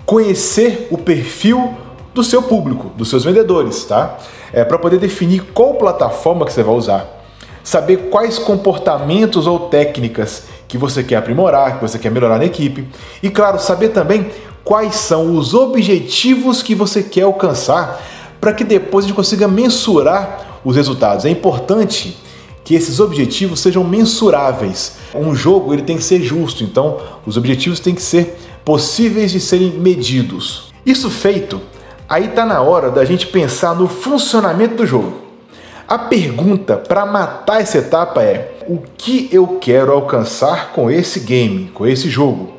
Conhecer o perfil do seu público, dos seus vendedores, tá? É para poder definir qual plataforma que você vai usar, saber quais comportamentos ou técnicas que você quer aprimorar, que você quer melhorar na equipe e, claro, saber também quais são os objetivos que você quer alcançar para que depois a gente consiga mensurar os resultados. É importante que esses objetivos sejam mensuráveis. Um jogo ele tem que ser justo, então os objetivos têm que ser possíveis de serem medidos. Isso feito, aí está na hora da gente pensar no funcionamento do jogo. A pergunta para matar essa etapa é: o que eu quero alcançar com esse game, com esse jogo?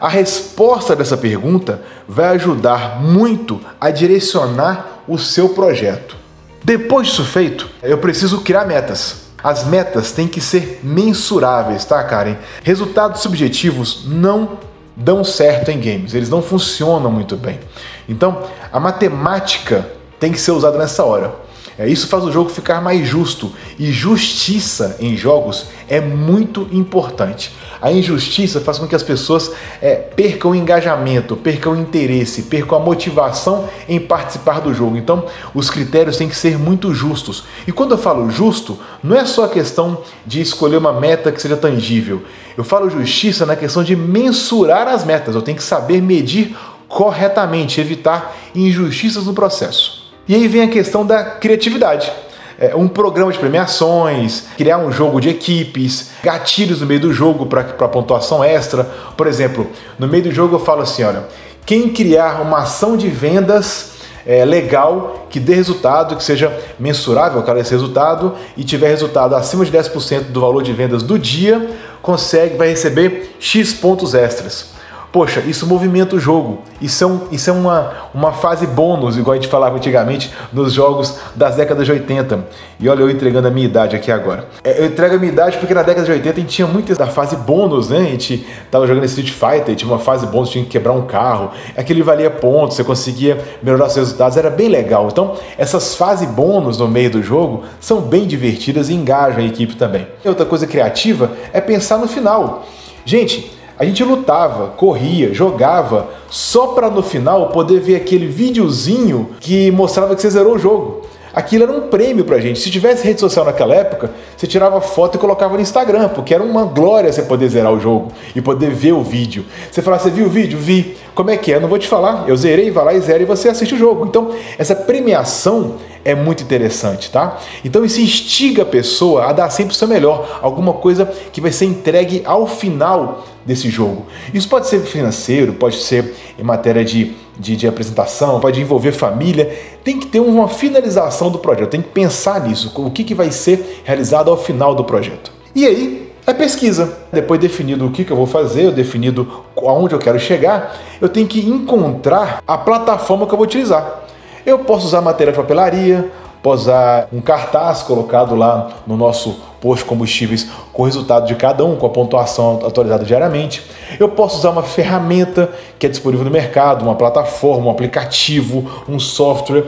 A resposta dessa pergunta vai ajudar muito a direcionar o seu projeto. Depois disso feito, eu preciso criar metas. As metas têm que ser mensuráveis, tá, Karen? Resultados subjetivos não dão certo em games, eles não funcionam muito bem. Então, a matemática tem que ser usada nessa hora. É, isso faz o jogo ficar mais justo e justiça em jogos é muito importante. A injustiça faz com que as pessoas é, percam o engajamento, percam o interesse, percam a motivação em participar do jogo. Então, os critérios têm que ser muito justos. E quando eu falo justo, não é só a questão de escolher uma meta que seja tangível. Eu falo justiça na questão de mensurar as metas. Eu tenho que saber medir corretamente, evitar injustiças no processo. E aí vem a questão da criatividade. É, um programa de premiações, criar um jogo de equipes, gatilhos no meio do jogo para pontuação extra. Por exemplo, no meio do jogo eu falo assim: olha, quem criar uma ação de vendas é, legal, que dê resultado, que seja mensurável cara, esse resultado e tiver resultado acima de 10% do valor de vendas do dia, consegue, vai receber X pontos extras. Poxa, isso movimenta o jogo. Isso é, um, isso é uma, uma fase bônus, igual a gente falava antigamente nos jogos das décadas de 80. E olha, eu entregando a minha idade aqui agora. É, eu entrego a minha idade porque na década de 80 a gente tinha muito da fase bônus, né? A gente tava jogando Street Fighter, tinha uma fase bônus, tinha que quebrar um carro. Aquilo valia pontos, você conseguia melhorar seus resultados, era bem legal. Então, essas fases bônus no meio do jogo são bem divertidas e engajam a equipe também. E outra coisa criativa é pensar no final. Gente, a gente lutava, corria, jogava, só para no final poder ver aquele videozinho que mostrava que você zerou o jogo. Aquilo era um prêmio pra gente. Se tivesse rede social naquela época, você tirava foto e colocava no Instagram, porque era uma glória você poder zerar o jogo e poder ver o vídeo. Você fala, você viu o vídeo? Vi. Como é que é? Eu não vou te falar. Eu zerei, vai lá e zera e você assiste o jogo. Então, essa premiação é muito interessante, tá? Então isso instiga a pessoa a dar sempre o seu melhor, alguma coisa que vai ser entregue ao final desse jogo. Isso pode ser financeiro, pode ser em matéria de, de, de apresentação, pode envolver família. Tem que ter uma finalização do projeto, tem que pensar nisso, o que, que vai ser realizado ao final do projeto. E aí, é pesquisa. Depois definido o que, que eu vou fazer, eu definido aonde eu quero chegar, eu tenho que encontrar a plataforma que eu vou utilizar. Eu posso usar matéria de papelaria, posso usar um cartaz colocado lá no nosso posto de combustíveis com o resultado de cada um, com a pontuação atualizada diariamente. Eu posso usar uma ferramenta que é disponível no mercado, uma plataforma, um aplicativo, um software.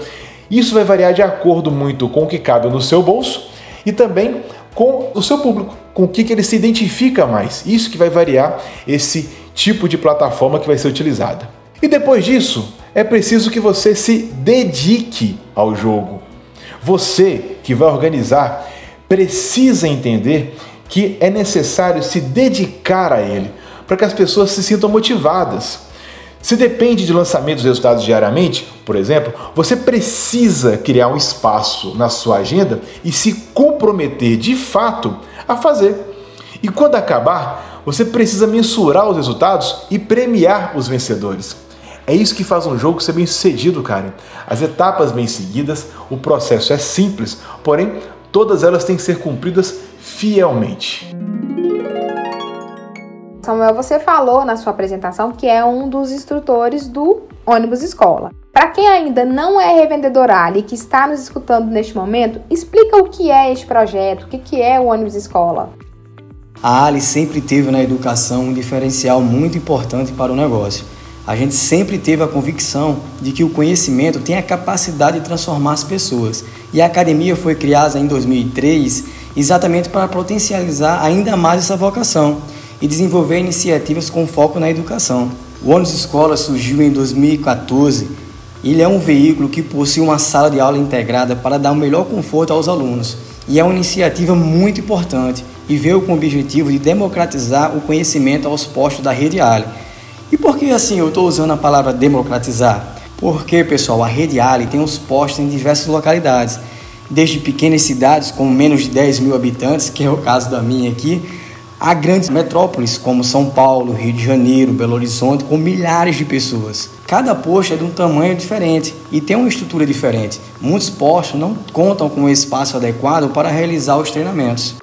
Isso vai variar de acordo muito com o que cabe no seu bolso e também com o seu público, com o que, que ele se identifica mais. Isso que vai variar esse tipo de plataforma que vai ser utilizada. E depois disso, é preciso que você se dedique ao jogo. Você que vai organizar precisa entender que é necessário se dedicar a ele para que as pessoas se sintam motivadas. Se depende de lançamento dos resultados diariamente, por exemplo, você precisa criar um espaço na sua agenda e se comprometer de fato a fazer. E quando acabar, você precisa mensurar os resultados e premiar os vencedores. É isso que faz um jogo ser bem sucedido, cara. As etapas bem seguidas, o processo é simples, porém todas elas têm que ser cumpridas fielmente. Samuel, você falou na sua apresentação que é um dos instrutores do ônibus escola. Para quem ainda não é revendedor Ali e que está nos escutando neste momento, explica o que é este projeto, o que é o ônibus escola. A Ali sempre teve na educação um diferencial muito importante para o negócio a gente sempre teve a convicção de que o conhecimento tem a capacidade de transformar as pessoas. E a academia foi criada em 2003 exatamente para potencializar ainda mais essa vocação e desenvolver iniciativas com foco na educação. O ônibus escola surgiu em 2014. Ele é um veículo que possui uma sala de aula integrada para dar o melhor conforto aos alunos. E é uma iniciativa muito importante e veio com o objetivo de democratizar o conhecimento aos postos da rede Ali e por que assim eu estou usando a palavra democratizar? Porque, pessoal, a Rede Ali tem os postos em diversas localidades, desde pequenas cidades com menos de 10 mil habitantes, que é o caso da minha aqui, Há grandes metrópoles como São Paulo, Rio de Janeiro, Belo Horizonte, com milhares de pessoas. Cada posto é de um tamanho diferente e tem uma estrutura diferente. Muitos postos não contam com um espaço adequado para realizar os treinamentos.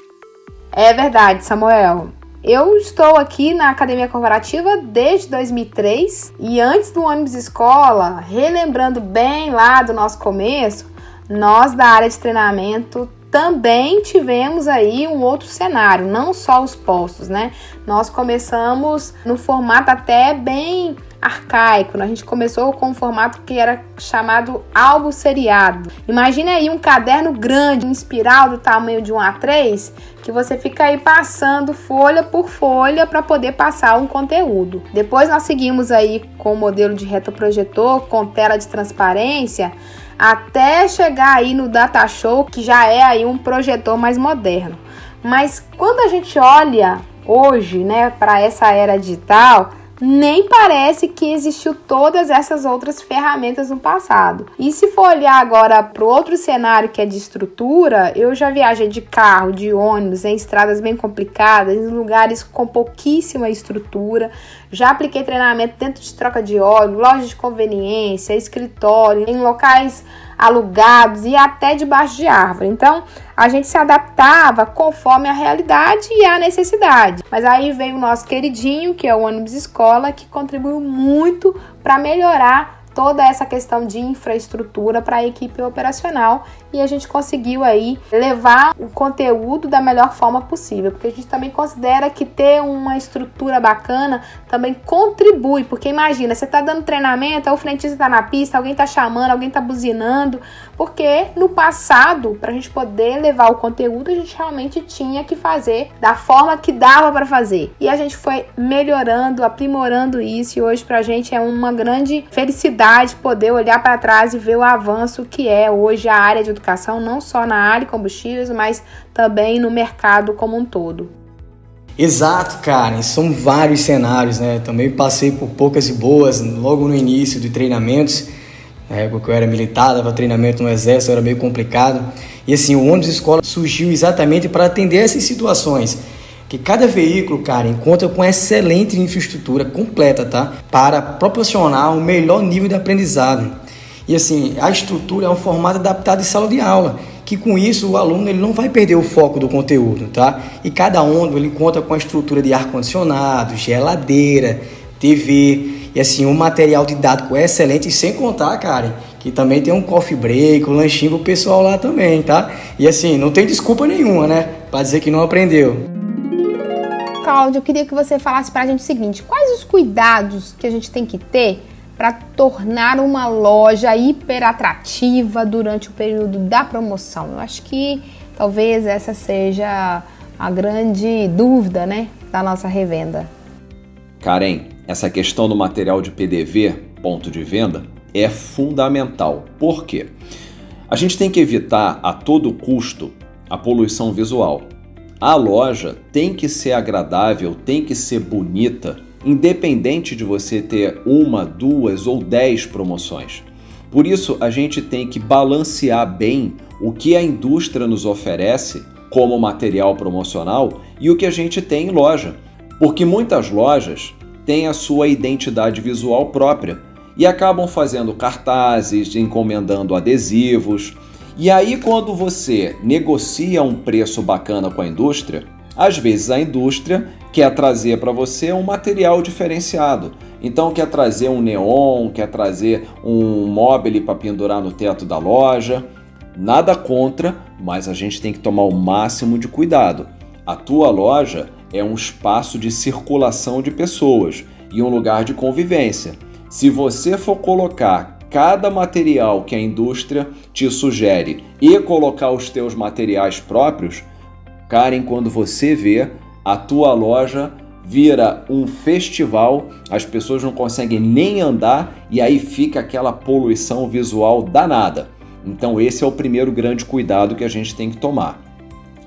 É verdade, Samuel. Eu estou aqui na Academia Corporativa desde 2003 e antes do ônibus escola, relembrando bem lá do nosso começo, nós da área de treinamento também tivemos aí um outro cenário, não só os postos, né? Nós começamos no formato até bem arcaico. Né? A gente começou com um formato que era chamado álbum seriado. Imagina aí um caderno grande, um espiral do tamanho de um A3, que você fica aí passando folha por folha para poder passar um conteúdo. Depois nós seguimos aí com o modelo de retroprojetor com tela de transparência até chegar aí no Data Show, que já é aí um projetor mais moderno. Mas quando a gente olha hoje, né, para essa era digital, nem parece que existiu todas essas outras ferramentas no passado. E se for olhar agora para outro cenário que é de estrutura, eu já viajei de carro, de ônibus, em estradas bem complicadas, em lugares com pouquíssima estrutura. Já apliquei treinamento dentro de troca de óleo, loja de conveniência, escritório, em locais alugados e até debaixo de árvore. Então, a gente se adaptava conforme a realidade e a necessidade. Mas aí veio o nosso queridinho, que é o ônibus escola, que contribuiu muito para melhorar toda essa questão de infraestrutura para a equipe operacional e a gente conseguiu aí levar o conteúdo da melhor forma possível, porque a gente também considera que ter uma estrutura bacana também contribui, porque imagina, você está dando treinamento, o frentista está na pista, alguém está chamando, alguém está buzinando, porque no passado, para a gente poder levar o conteúdo, a gente realmente tinha que fazer da forma que dava para fazer. E a gente foi melhorando, aprimorando isso e hoje para a gente é uma grande felicidade poder olhar para trás e ver o avanço que é hoje a área de educação, não só na área de combustíveis, mas também no mercado como um todo. Exato, Karen. São vários cenários, né? Também passei por poucas e boas logo no início de treinamentos. Na época que eu era militar, dava treinamento no exército, era meio complicado. E assim, o ônibus escola surgiu exatamente para atender essas situações que cada veículo, cara, conta com excelente infraestrutura completa, tá? Para proporcionar o melhor nível de aprendizado. E assim, a estrutura é um formato adaptado de sala de aula, que com isso o aluno ele não vai perder o foco do conteúdo, tá? E cada ônibus ele conta com a estrutura de ar condicionado, geladeira, TV e assim um material didático excelente, sem contar, cara, que também tem um coffee break, um lanchinho pro pessoal lá também, tá? E assim, não tem desculpa nenhuma, né? Para dizer que não aprendeu. Cláudio, eu queria que você falasse para a gente o seguinte: quais os cuidados que a gente tem que ter para tornar uma loja hiper atrativa durante o período da promoção? Eu acho que talvez essa seja a grande dúvida, né, da nossa revenda. Karen, essa questão do material de PDV, ponto de venda, é fundamental. Por quê? A gente tem que evitar a todo custo a poluição visual. A loja tem que ser agradável, tem que ser bonita, independente de você ter uma, duas ou dez promoções. Por isso, a gente tem que balancear bem o que a indústria nos oferece como material promocional e o que a gente tem em loja. Porque muitas lojas têm a sua identidade visual própria e acabam fazendo cartazes, encomendando adesivos, e aí, quando você negocia um preço bacana com a indústria, às vezes a indústria quer trazer para você um material diferenciado. Então, quer trazer um neon, quer trazer um móvel para pendurar no teto da loja. Nada contra, mas a gente tem que tomar o máximo de cuidado. A tua loja é um espaço de circulação de pessoas e um lugar de convivência. Se você for colocar cada material que a indústria te sugere e colocar os teus materiais próprios, Karen, quando você vê, a tua loja vira um festival, as pessoas não conseguem nem andar e aí fica aquela poluição visual danada. Então, esse é o primeiro grande cuidado que a gente tem que tomar.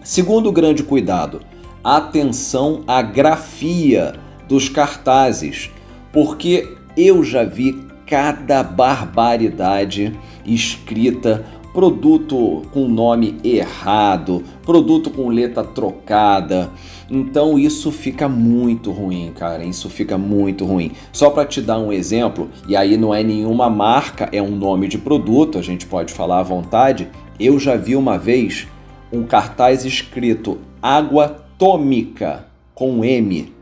Segundo grande cuidado, atenção à grafia dos cartazes, porque eu já vi cada barbaridade escrita produto com nome errado, produto com letra trocada. Então isso fica muito ruim, cara. Isso fica muito ruim. Só para te dar um exemplo, e aí não é nenhuma marca, é um nome de produto, a gente pode falar à vontade. Eu já vi uma vez um cartaz escrito água tômica com M.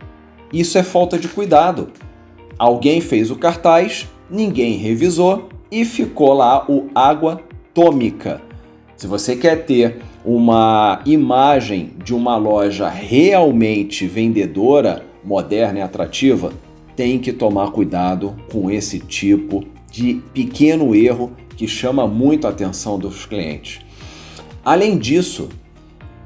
Isso é falta de cuidado. Alguém fez o cartaz, ninguém revisou e ficou lá o água atômica. Se você quer ter uma imagem de uma loja realmente vendedora, moderna e atrativa, tem que tomar cuidado com esse tipo de pequeno erro que chama muito a atenção dos clientes. Além disso,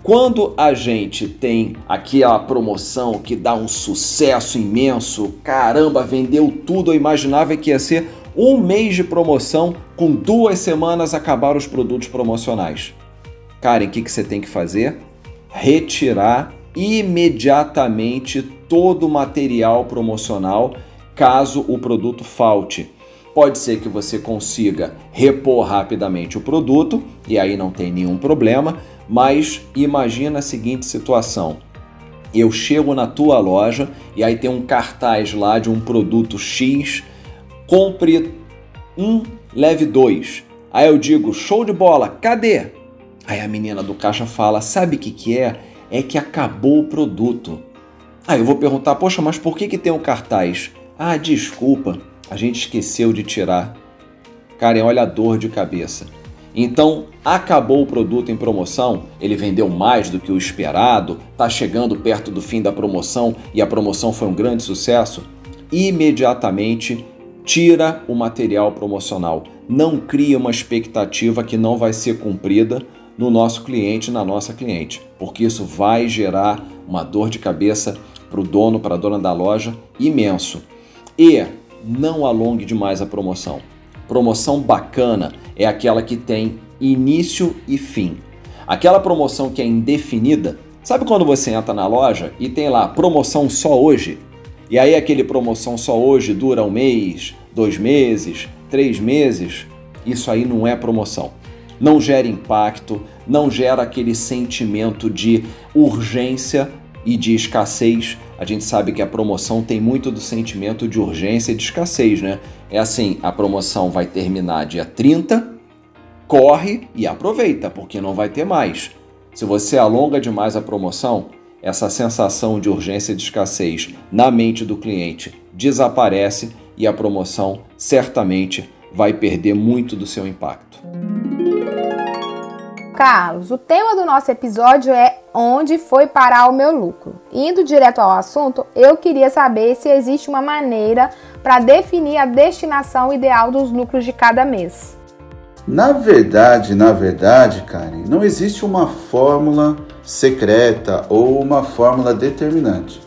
quando a gente tem aqui a promoção que dá um sucesso imenso, caramba, vendeu tudo, eu imaginava que ia ser um mês de promoção, com duas semanas acabar os produtos promocionais. Karen, o que, que você tem que fazer? Retirar imediatamente todo o material promocional caso o produto falte. Pode ser que você consiga repor rapidamente o produto e aí não tem nenhum problema, mas imagina a seguinte situação: eu chego na tua loja e aí tem um cartaz lá de um produto X compre um, leve dois. Aí eu digo, show de bola, cadê? Aí a menina do caixa fala, sabe o que, que é? É que acabou o produto. Aí eu vou perguntar, poxa, mas por que, que tem um cartaz? Ah, desculpa, a gente esqueceu de tirar. Karen, olha a dor de cabeça. Então, acabou o produto em promoção, ele vendeu mais do que o esperado, está chegando perto do fim da promoção e a promoção foi um grande sucesso. Imediatamente tira o material promocional. Não cria uma expectativa que não vai ser cumprida no nosso cliente, na nossa cliente, porque isso vai gerar uma dor de cabeça para o dono, para a dona da loja imenso. E não alongue demais a promoção. Promoção bacana é aquela que tem início e fim. Aquela promoção que é indefinida, sabe quando você entra na loja e tem lá promoção só hoje? E aí aquele promoção só hoje dura um mês, dois meses, três meses. Isso aí não é promoção. Não gera impacto, não gera aquele sentimento de urgência e de escassez. A gente sabe que a promoção tem muito do sentimento de urgência e de escassez, né? É assim, a promoção vai terminar dia 30, corre e aproveita, porque não vai ter mais. Se você alonga demais a promoção, essa sensação de urgência e de escassez na mente do cliente desaparece e a promoção certamente vai perder muito do seu impacto. Carlos, o tema do nosso episódio é onde foi parar o meu lucro. Indo direto ao assunto, eu queria saber se existe uma maneira para definir a destinação ideal dos lucros de cada mês. Na verdade, na verdade, Karen, não existe uma fórmula secreta ou uma fórmula determinante.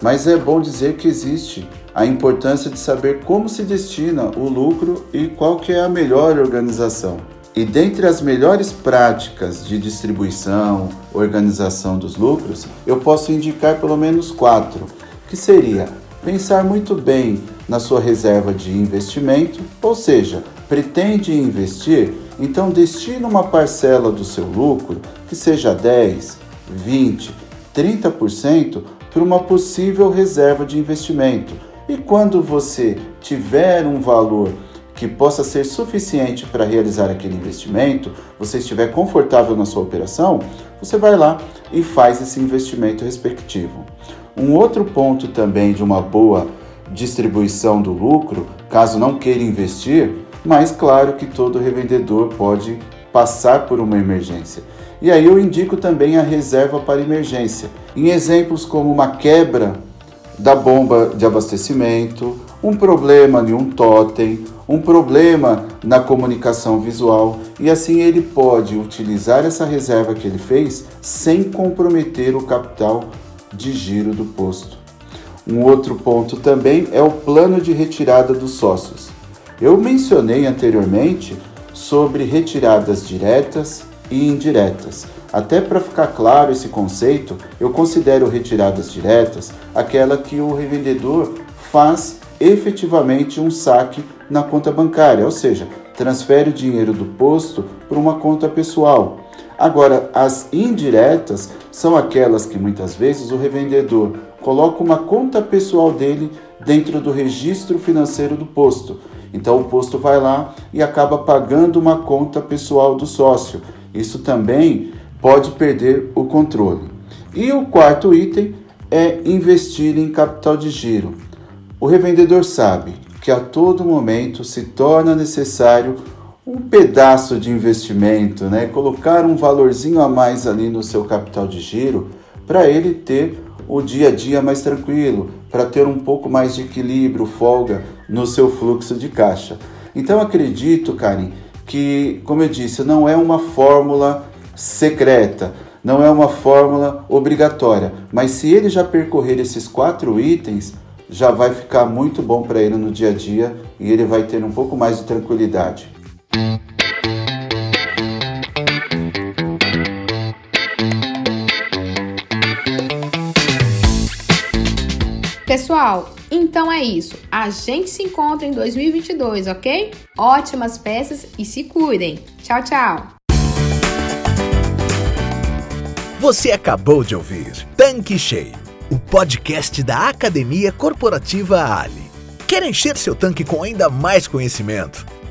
Mas é bom dizer que existe a importância de saber como se destina o lucro e qual que é a melhor organização. E dentre as melhores práticas de distribuição, organização dos lucros, eu posso indicar pelo menos quatro, que seria pensar muito bem na sua reserva de investimento, ou seja, pretende investir, então destina uma parcela do seu lucro, que seja 10, 20, 30% para uma possível reserva de investimento. E quando você tiver um valor que possa ser suficiente para realizar aquele investimento, você estiver confortável na sua operação, você vai lá e faz esse investimento respectivo. Um outro ponto também de uma boa distribuição do lucro, caso não queira investir, mas claro que todo revendedor pode passar por uma emergência. E aí eu indico também a reserva para emergência. Em exemplos como uma quebra da bomba de abastecimento, um problema em um totem, um problema na comunicação visual e assim ele pode utilizar essa reserva que ele fez sem comprometer o capital de giro do posto. Um outro ponto também é o plano de retirada dos sócios. Eu mencionei anteriormente sobre retiradas diretas e indiretas. Até para ficar claro esse conceito, eu considero retiradas diretas aquela que o revendedor faz efetivamente um saque na conta bancária, ou seja, transfere o dinheiro do posto para uma conta pessoal. Agora, as indiretas são aquelas que muitas vezes o revendedor coloca uma conta pessoal dele dentro do registro financeiro do posto. Então o posto vai lá e acaba pagando uma conta pessoal do sócio. Isso também pode perder o controle. E o quarto item é investir em capital de giro. O revendedor sabe que a todo momento se torna necessário um pedaço de investimento, né? colocar um valorzinho a mais ali no seu capital de giro para ele ter o dia a dia mais tranquilo, para ter um pouco mais de equilíbrio, folga no seu fluxo de caixa. Então acredito, Karen, que, como eu disse, não é uma fórmula secreta, não é uma fórmula obrigatória, mas se ele já percorrer esses quatro itens, já vai ficar muito bom para ele no dia a dia e ele vai ter um pouco mais de tranquilidade. Pessoal, então é isso. A gente se encontra em 2022, ok? Ótimas peças e se cuidem. Tchau, tchau. Você acabou de ouvir Tanque Cheio, o podcast da Academia Corporativa Ali. Quer encher seu tanque com ainda mais conhecimento?